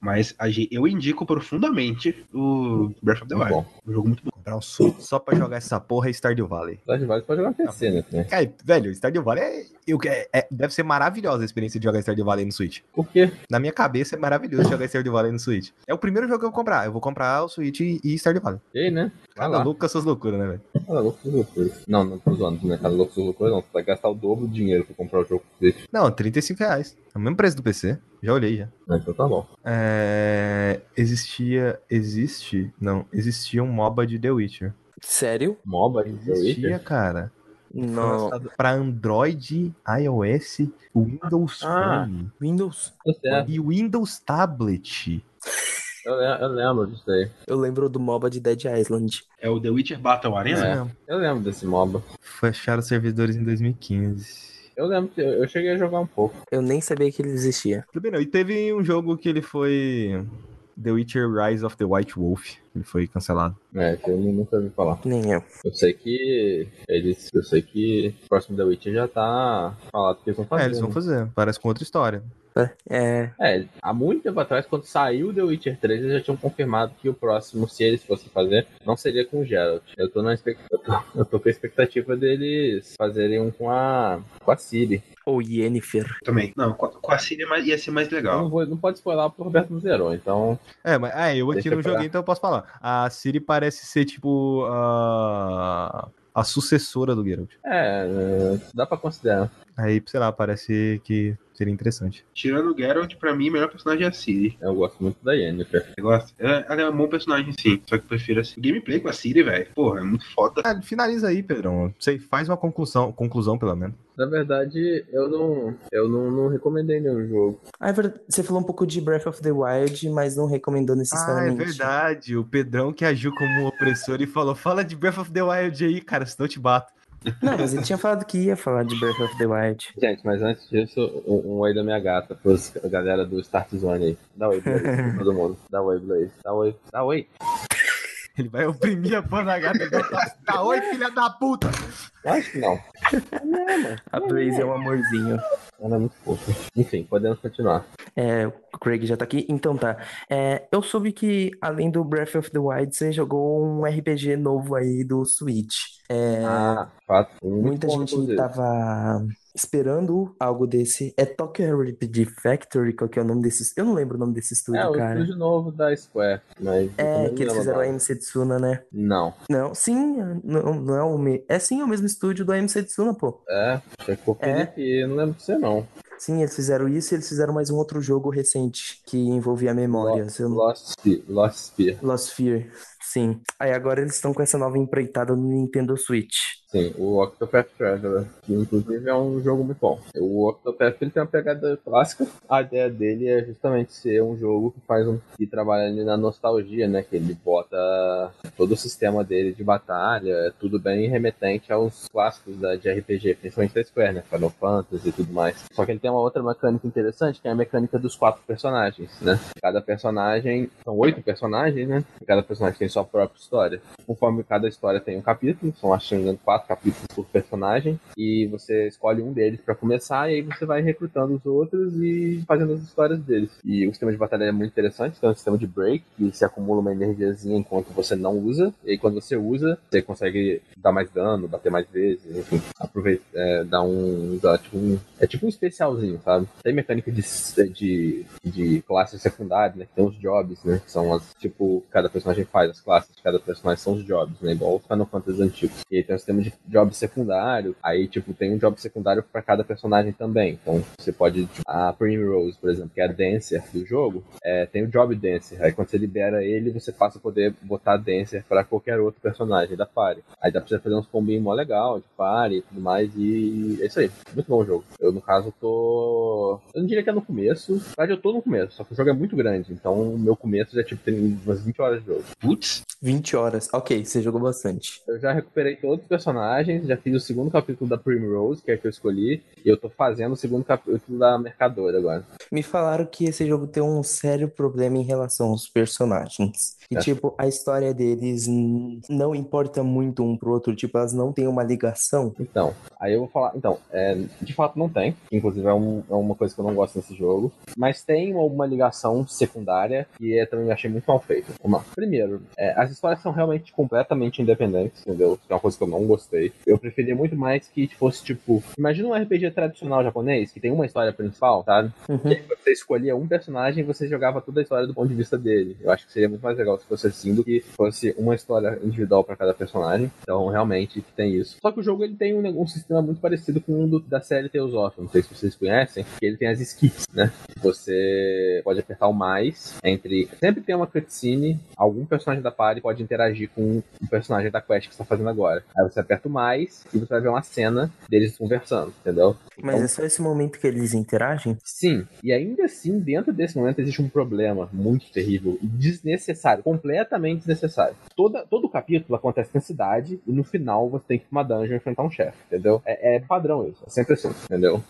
Mas eu indico profundamente o Breath of the Muito Wild. bom. Um jogo muito bom. Comprar um Switch só pra jogar essa porra é Stardew Valley. Stardew Valley pode jogar PC, né? também. Cara, velho, Stardew Valley é, eu- é- é- deve ser maravilhosa a experiência de jogar Stardew Valley no Switch. Por quê? Na minha cabeça é maravilhoso jogar Stardew Valley no Switch. É o primeiro jogo que eu vou comprar. Eu vou comprar o Switch e, e Stardew Valley. E aí, né? Vai Cada lá. louco com as suas loucuras, né, velho? Cada louco suas loucuras. Não, não tô zoando, né? Cada louco suas loucuras, não. Você vai gastar o dobro do dinheiro pra comprar o jogo pro Switch. Não, 35 reais. É o mesmo preço do PC. Já olhei já. Ah, Então tá bom. É, existia. Existe. Não, existia um MOBA de The Witcher. Sério? MOBA de The Existia, Witcher? cara. Foi Não. Pra Android, iOS, Windows Ah. Phone Windows? Tá certo. e Windows Tablet. Eu, eu lembro disso aí. Eu lembro do MOBA de Dead Island. É o The Witcher Battle Arena? É. Eu lembro desse MOBA. Fecharam os servidores em 2015. Eu lembro que eu, cheguei a jogar um pouco. Eu nem sabia que ele existia. Tudo bem, não. E teve um jogo que ele foi. The Witcher Rise of the White Wolf. Ele foi cancelado. É, que eu nunca ouvi falar. Nem eu. Eu sei que eles. Eu sei que o próximo The Witcher já tá falado que eles vão fazer. é, eles vão né? fazer. Parece com outra história. É. É, há muito tempo atrás, quando saiu The Witcher 3, eles já tinham confirmado que o próximo, se eles fossem fazer, não seria com o Geralt. Eu tô na expectativa. Eu tô com a expectativa deles fazerem um com a. com a Siri. Ou Yennefer. Também. Não, com a, com a Siri é mais- ia ser mais Eu legal. não, vou, não pode spoiler porque o Roberto zerou, então. É, mas é, eu aqui não pra joguei, então eu posso falar. A Siri parece ser tipo a, a sucessora do Geralt. É, é, dá pra considerar. Aí, sei lá, parece que seria interessante. Tirando o Geralt, pra mim, o melhor personagem é a Siri. Eu gosto muito da Yennefer. Eu gosto. Ela, ela é um bom personagem, sim. Só que eu prefiro a Siri. O gameplay com a Siri, velho. Porra, é muito foda. Ah, finaliza aí, Pedrão. Sei, faz uma conclusão, conclusão pelo menos. Na verdade, eu não. Eu não, não recomendei nenhum jogo. Ah, é verdade. Você falou um pouco de Breath of the Wild, mas não recomendou Ah, é necessariamente. verdade. O Pedrão que agiu como opressor e falou: fala de Breath of the Wild aí, cara, senão eu te bato. Não, mas ele tinha falado que ia falar de Breath of the Wild. Gente, mas antes disso, um, um oi da minha gata, pros a galera do Start Zone aí. Dá oi, Blaze, todo mundo. Dá oi, Blaze. Dá oi. Dá oi. Ele vai oprimir a porra da gata. e vai falar, Tá, oi, filha da puta! Acho que não. A Blaze é um amorzinho. Ela é muito fofa. Enfim, podemos continuar. É, o Craig já tá aqui. Então tá. É, eu soube que, além do Breath of the Wild, você jogou um RPG novo aí do Switch. É, Ah, fato. Muito muita bom, gente tava esperando algo desse. É Tokyo RPG Factory, qual que é o nome desse? Eu não lembro o nome desse estúdio, É, o cara. estúdio novo da Square, mas... eu É, que eles fizeram a. MC Tsuna, né? Não. Não, sim, não, não é o me... É sim, é o mesmo estúdio do MC Tsuna, pô. É, que o É? Eu não lembro de você não. Sim, eles fizeram isso e eles fizeram mais um outro jogo recente que envolvia memórias. Eu Lost Spear. Lost Spear. Lost Fear, sim. Aí agora eles estão com essa nova empreitada no Nintendo Switch. Sim, o Octopath Traveler, que inclusive é um jogo muito bom. O Octopath ele tem uma pegada clássica. A ideia dele é justamente ser um jogo que faz um que trabalha ali na nostalgia, né? Que ele bota todo o sistema dele de batalha, é tudo bem remetente aos clássicos da, de RPG, principalmente da Square, né? Final Fantasy e tudo mais. Só que ele tem uma outra mecânica interessante, que é a mecânica dos quatro personagens, né? Cada personagem, são oito personagens, né? Cada personagem tem sua própria história. Conforme cada história tem um capítulo, são acho que quatro capítulos por personagem, e você escolhe um deles pra começar, e aí você vai recrutando os outros e fazendo as histórias deles. E o sistema de batalha é muito interessante, tem um sistema de break, que se acumula uma energiazinha enquanto você não usa, e aí quando você usa, você consegue dar mais dano, bater mais vezes, enfim, aproveita, é, dar um, tipo, um. É tipo um especialzinho, sabe? Tem mecânica de, de, de classe secundária, né? Tem os jobs, né? Que são as, tipo, cada personagem faz, as classes de cada personagem são os jobs, né? Igual os Final Fantasy antigos. E aí tem um sistema de job secundário, aí, tipo, tem um job secundário pra cada personagem também. Então, você pode, tipo, a Primrose, por exemplo, que é a Dancer do jogo, é, tem o Job Dancer. Aí quando você libera ele, você passa a poder botar Dancer pra qualquer outro personagem da party. Aí dá pra você fazer uns combinhos mó legal, de party e tudo mais, e é isso aí. Muito bom o jogo. Eu, no caso, tô. Eu não diria que é no começo. Verdade, eu tô no começo, só que o jogo é muito grande. Então, o meu começo já, tipo, tem umas 20 horas de jogo. Putz, horas. 20 horas. Ok, você jogou bastante. Eu já recuperei todos os personagens, já fiz o segundo capítulo da Primrose, que é a que eu escolhi, e eu tô fazendo o segundo capítulo da Mercadora agora. Me falaram que esse jogo tem um sério problema em relação aos personagens. E, É. tipo, a história deles não importa muito um pro outro. Tipo, elas não têm uma ligação. Então, aí eu vou falar. Então, é, de fato não tem. Inclusive é, um- é uma coisa que eu não gosto nesse jogo. Mas tem uma ligação secundária e eu também achei muito mal feita. Vamos lá. Primeiro, é, as histórias são realmente completamente independentes, entendeu? Que é uma coisa que eu não gostei. Eu preferia muito mais que fosse tipo. Imagina um RPG tradicional japonês que tem uma história principal, sabe? Uhum. Você escolhia um personagem e você jogava toda a história do ponto de vista dele. Eu acho que seria muito mais legal se fosse assim do que fosse uma história individual para cada personagem. Então, realmente, tem isso. Só que o jogo ele tem um, um sistema muito parecido com o do, da série Tales of. Não sei se vocês conhecem. Que ele tem as skits, né? Você pode apertar o mais entre. Sempre tem uma cutscene, algum personagem da party pode interagir com o personagem da quest que você tá fazendo agora. Aí você aperta o mais e você vai ver uma cena deles conversando, entendeu? Mas é só esse momento que eles interagem? Sim, e ainda assim, dentro desse momento existe um problema muito terrível e desnecessário, completamente desnecessário. Toda, todo capítulo acontece na cidade e no final você tem que ir pra uma dungeon enfrentar um chefe, entendeu? É, é padrão isso, é sempre assim, entendeu?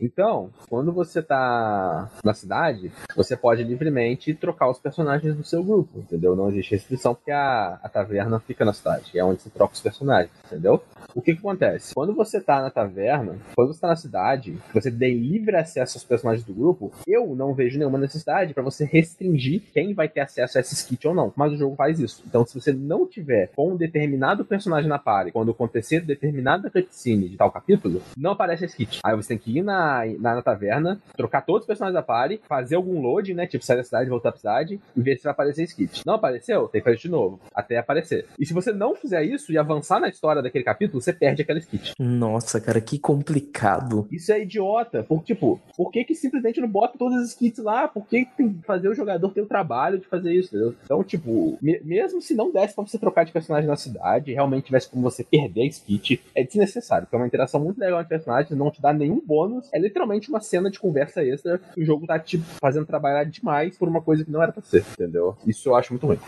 Então, quando você tá na cidade, você pode livremente trocar os personagens do seu grupo, entendeu? Não existe restrição porque a, a taverna fica na cidade, é onde você troca os personagens, entendeu? O que que acontece? Quando você tá na taverna, quando você tá na cidade, você tem livre acesso aos personagens do grupo, eu não vejo nenhuma necessidade pra você restringir quem vai ter acesso a esse skit ou não. Mas o jogo faz isso. Então, se você não tiver com um determinado personagem na party, quando acontecer determinada cutscene de tal capítulo, não aparece esse skit. Aí você tem que ir na, na, na taverna, trocar todos os personagens da party, fazer algum load, né? Tipo, sair da cidade, voltar pra cidade e ver se vai aparecer skit. Não apareceu? Tem que fazer de novo, até aparecer. E se você não fizer isso e avançar na história daquele capítulo, você perde aquela skit. Nossa, cara, que complicado. Isso é idiota. Por, tipo, por que que simplesmente não bota todas as skits lá? Por que que tem que fazer o jogador ter o trabalho de fazer isso, entendeu? Então, tipo, me- mesmo se não desse pra você trocar de personagem na cidade, realmente tivesse como você perder a skit, é desnecessário, porque é uma interação muito legal entre personagens, não te dá nenhum bônus, é literalmente uma cena de conversa extra, o jogo tá, tipo, fazendo trabalhar demais por uma coisa que não era pra ser, entendeu? Isso eu acho muito ruim.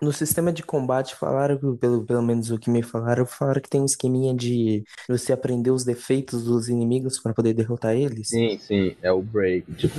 No sistema de combate, falaram, pelo, pelo menos o que me falaram, falaram que tem um esqueminha de você aprender os defeitos dos inimigos pra poder derrotar eles. Sim, sim, é o break. Tipo,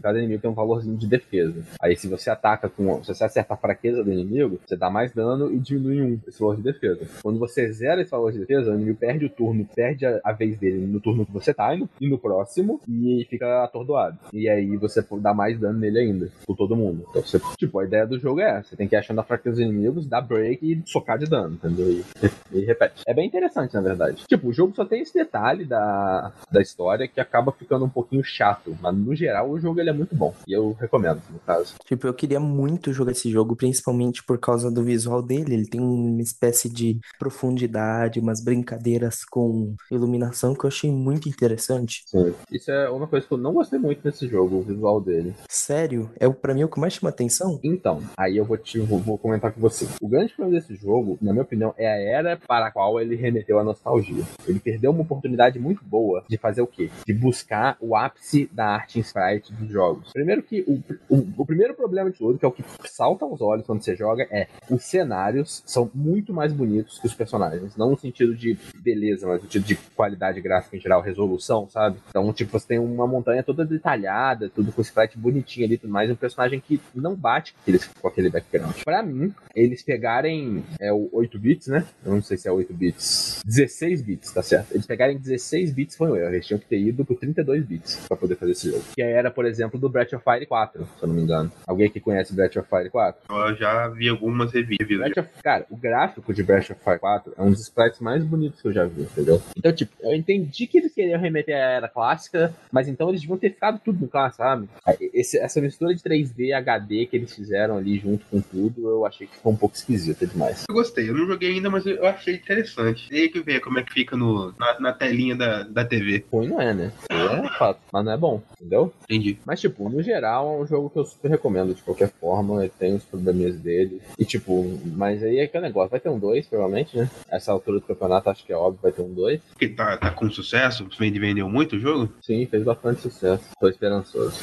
cada inimigo tem um valorzinho de defesa. Aí se você ataca com. Se você acerta a fraqueza do inimigo, você dá mais dano e diminui um esse valor de defesa. Quando você zera esse valor de defesa, o inimigo perde o turno, perde a, a vez dele no turno que você tá no, e no próximo, e fica atordoado. E aí você dá mais dano nele ainda, por todo mundo. Então você, tipo, a ideia do jogo é essa. Você tem que ir achando a fraqueza dos inimigos, dar break e socar de dano, entendeu? E, e repete. É bem interessante, na verdade. Tipo, o jogo só tem esse detalhe da, da história que acaba ficando um pouquinho chato. Mas no geral, o jogo ele é muito bom. E eu recomendo, no caso. Tipo, eu queria muito jogar esse jogo, principalmente por causa do visual dele. Ele tem uma espécie de profundidade, umas brincadeiras com iluminação que eu achei muito interessante. Sim. Isso é uma coisa que eu não gostei muito nesse jogo, o visual dele. Sério, é o- pra mim o que mais chama atenção. Então, aí eu vou te vou, vou comentar com você. O grande problema desse jogo, na minha opinião, é a era para a qual ele remeteu a nostalgia. Ele perdeu uma oportunidade muito boa de fazer o quê? De buscar o ápice da arte em sprite dos jogos. Primeiro que o, o, o primeiro problema de tudo, que é o que salta aos olhos quando você joga, é os cenários são muito mais bonitos que os personagens. Não no sentido de beleza, mas no sentido de qualidade gráfica em geral, resolução, sabe? Então, tipo, você tem uma montanha toda detalhada, tudo com sprite bonitinho ali e tudo mais, um personagem que não bate com aquele background. Pra mim, eles pegarem é, o 8 bits, né? Eu não sei se é 8 bits. 16 bits, tá certo? Eles pegarem 16 bits foi um erro. Eles tinham que ter ido pro 32 bits pra poder fazer esse jogo. Que era, por exemplo, do Breath of Fire 4, se eu não me engano. Alguém aqui conhece Breath of Fire 4? Eu já vi algumas reviews. Of- cara, o gráfico de Breath of Fire 4 é um dos sprites mais bonitos que eu já vi, entendeu? Então, tipo, eu entendi que eles queriam remeter à era clássica, mas então eles deviam ter ficado tudo no clássico, sabe? Esse- essa mistura de 3D HD que eles fizeram ali junto com tudo, eu achei que ficou um pouco esquisita demais. Eu gostei, eu não joguei ainda, mas eu achei interessante. Tem que ver como é que fica no, na, na telinha da, da TV. Ruim não é, né? É fato, mas não é bom, entendeu? Entendi. Mas, tipo, no geral, é um jogo que eu super recomendo de qualquer forma. Tem os probleminhas dele. E, tipo, mas aí é aquele negócio. Vai ter um 2, provavelmente, né? Essa altura do campeonato, acho que é óbvio, vai ter um 2. Porque tá, tá com sucesso, vende vendeu muito o jogo. Sim, fez bastante sucesso. Tô esperançoso.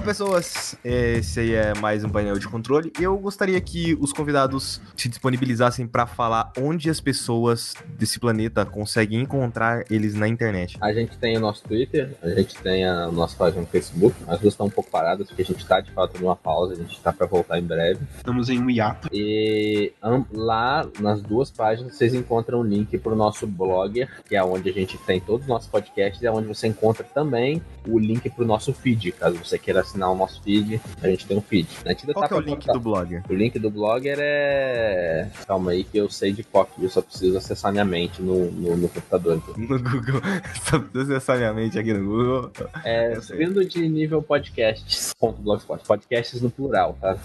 Então, pessoas, esse aí é mais um painel de controle. Eu gostaria que os convidados se disponibilizassem para falar onde as pessoas desse planeta conseguem encontrar eles na internet. A gente tem o nosso Twitter, a gente tem a nossa página no Facebook. As duas estão um pouco paradas, porque a gente tá de fato numa pausa, a gente tá para voltar em breve. Estamos em um hiato. E lá nas duas páginas vocês encontram o link pro nosso blogger, que é onde a gente tem todos os nossos podcasts, e é onde você encontra também o link pro nosso feed. Caso você queira assinar o nosso feed, a gente tem um feed. A gente ainda Qual tá que é o link botar- do blog? O link do blogger é. Calma aí que eu sei de qual que eu só preciso acessar minha mente no, no, no computador. Então. No Google. Só necessariamente aqui no Google. É subindo de nível podcasts.blogspot. Podcasts no plural, tá?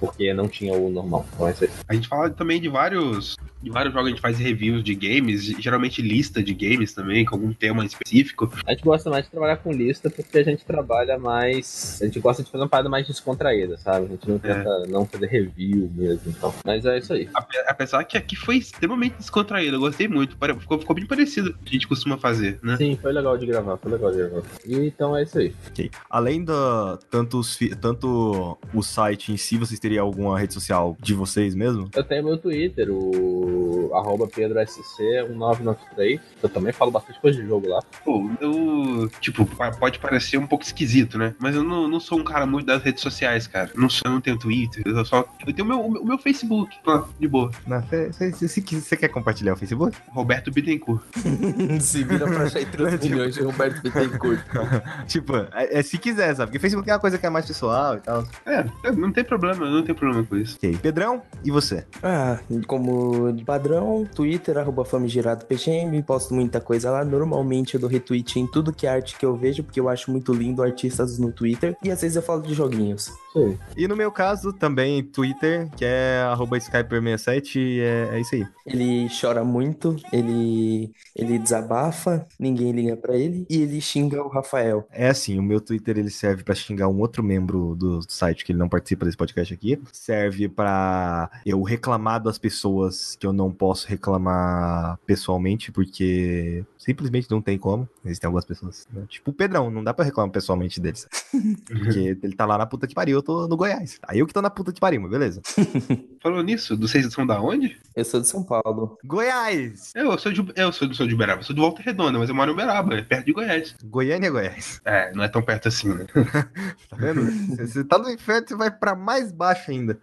Porque não tinha o normal. Então é isso. A gente fala também de vários, de vários jogos, a gente faz reviews de games, geralmente lista de games também, com algum tema específico. A gente gosta mais de trabalhar com lista porque a gente trabalha mais. A gente gosta de fazer uma parada mais descontraída, sabe? A gente não tenta não fazer review mesmo. Então. Mas é isso aí. Ape- Apesar que aqui foi extremamente descontraído, eu gostei muito. pare- Ficou, ficou bem parecido com o que a gente costuma fazer, né? Sim, foi legal de gravar, foi legal de gravar. E então é isso aí. Ok. Além da tanto, os tanto o site em si, vocês teriam alguma rede social de vocês mesmo? Eu tenho meu Twitter, o arroba PedroSC1993. Eu também falo bastante coisa de jogo lá. Pô, eu, tipo, pode parecer um pouco esquisito, né? Mas eu não, não sou um cara muito das redes sociais, cara. Não, sou- eu não tenho Twitter, eu só. Eu tenho o meu, o meu- Facebook, de boa. Você quer compartilhar o Facebook? Roberto Bittencourt. Se vira pra achar entre os milhões de Roberto Bittencourt. tipo, é, é se quiser, sabe? Porque Facebook é uma coisa que é mais pessoal e tal. É, não tem problema, não tem problema com isso. Ok. Pedrão, e você? Ah, como de padrão, Twitter, arroba PGM, posto muita coisa lá. Normalmente eu dou retweet em tudo que é arte que eu vejo, porque eu acho muito lindo artistas no Twitter. E às vezes eu falo de joguinhos. Sim. E no meu caso, também Twitter, que é arroba Skyper67, e é, é isso aí. Ele chora muito, ele, ele desabafa, ninguém liga pra ele, e ele xinga o Rafael. É assim, o meu Twitter ele serve pra xingar um outro membro do site que ele não participa desse podcast aqui. Serve pra eu reclamar das pessoas que eu não posso reclamar pessoalmente, porque simplesmente não tem como. Existem algumas pessoas, né? tipo o Pedrão, não dá pra reclamar pessoalmente deles. Porque ele tá lá na puta que pariu, eu tô no Goiás. Aí eu que tô na puta que pariu, mas beleza. Falou nisso, vocês são da onde? Eu sou de São Paulo. Goiás! Eu sou de, eu sou, sou de Uberaba, sou de Volta Redonda, mas eu moro em Uberaba, é perto de Goiás. Goiânia, Goiás. É, não é tão perto assim, né? Tá vendo? Você- Você tá no inferno, você vai pra mais baixo ainda.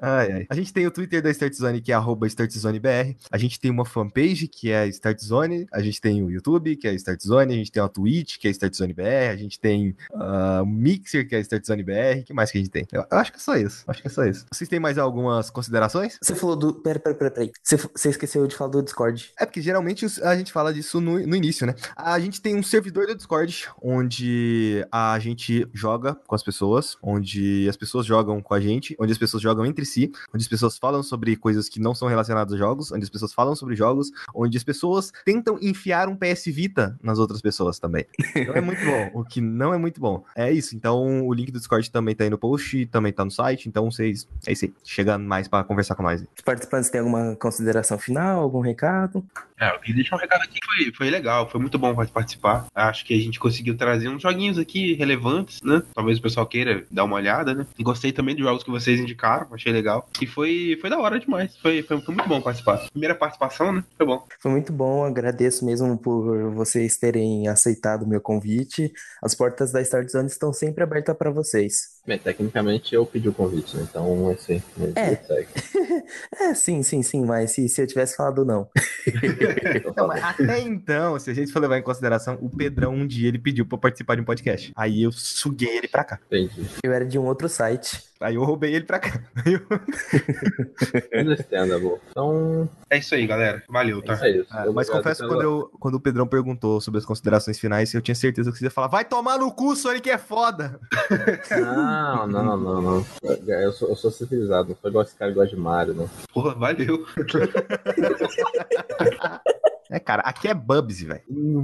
Ai, ai. A gente tem o Twitter da Start Zone, que é arroba StartZoneBR. A gente tem uma fanpage, que é Start Zone. A gente tem o YouTube, que é Start Zone. A gente tem a Twitch, que é Start Zone BR. A gente tem ah, o Mixer, que é Start Zone BR. O que mais que a gente tem? Eu, eu acho que é só isso. Acho que é só isso. Vocês têm mais algumas considerações? Você falou do. Pera, pera, pera, peraí. Você, você esqueceu de falar do Discord. É porque geralmente a gente fala disso no, no início, né? A gente tem um servidor do Discord onde a gente joga com as pessoas, onde as pessoas jogam com a gente, onde as pessoas jogam entre si, onde as pessoas falam sobre coisas que não são relacionadas a jogos, onde as pessoas falam sobre jogos, onde as pessoas tentam enfiar um PS Vita nas outras pessoas também. Então é muito bom, o que não é muito bom. É isso, então o link do Discord também tá aí no post, também tá no site, então vocês, é isso aí, chega mais pra conversar com nós. Os participantes têm alguma consideração final, algum recado? É, eu queria deixar um recado aqui, foi, foi legal, foi muito bom participar. Acho que a gente conseguiu trazer uns joguinhos aqui relevantes, né? Talvez o pessoal queira dar uma olhada, né? Gostei também dos jogos que vocês indicaram, achei legal. E foi, foi da hora demais, foi, foi, foi muito bom participar. Primeira participação, né? Foi bom. Foi muito bom, agradeço mesmo por vocês terem aceitado o meu convite. As portas da Start Zone estão sempre abertas para vocês. Bem, tecnicamente eu pedi o convite, né? Então, assim, É. segue. É, sim, sim, sim, mas se, se eu tivesse falado não. Não, até então, se a gente for levar em consideração, o Pedrão um dia ele pediu pra participar de um podcast. Aí eu suguei ele pra cá. Entendi. Eu era de um outro site. Aí eu roubei ele pra cá. Understandable. Então, É isso aí, galera. Valeu, é tá? isso aí. Ah, mas confesso que pela- quando, eu, quando o Pedrão perguntou sobre as considerações finais, eu tinha certeza que você ia falar: vai tomar no cu, Sonic é foda! Não, não, não, não. Eu sou, eu sou civilizado, não sou igual esse cara gosta de Mario, não. Porra, valeu. É, cara, aqui é Bubsy, velho.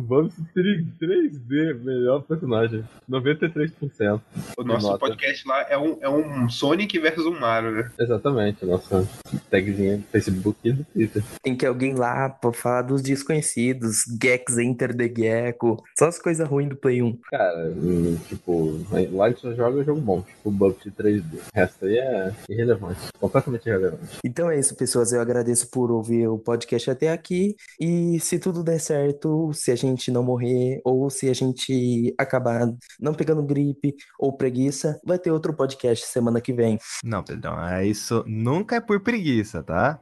Vamos 3D, melhor personagem. 93%. O nosso Nota. podcast lá é um, é um Sonic versus um Mario, né? Exatamente, nossa tagzinha do Facebook e do Twitter. Tem que alguém lá pra falar dos desconhecidos, Gex Enter the Gecko, só as coisas ruins do Play 1. Cara, hum, tipo, lá a gente só joga jogo bom, tipo Bubsy 3D. O resto aí é irrelevante, completamente irrelevante. Então é isso, pessoas. Eu agradeço por ouvir o podcast até aqui. E se tudo der certo, se a gente não morrer, ou se a gente acabar não pegando gripe ou preguiça, vai ter outro podcast semana que vem. Não, Pedrão, é isso nunca é por preguiça, tá?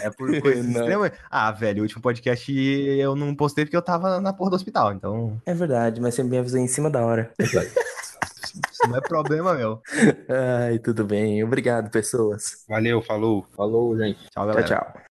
É por coisa extrema. Ah, velho, o último podcast eu não postei porque eu tava na porra do hospital, então É verdade, mas você me avisou em cima da hora. isso não é problema meu. Ai, tudo bem. Obrigado, pessoas. Valeu, falou. Falou, gente. Tchau, Tchau, galera. tchau.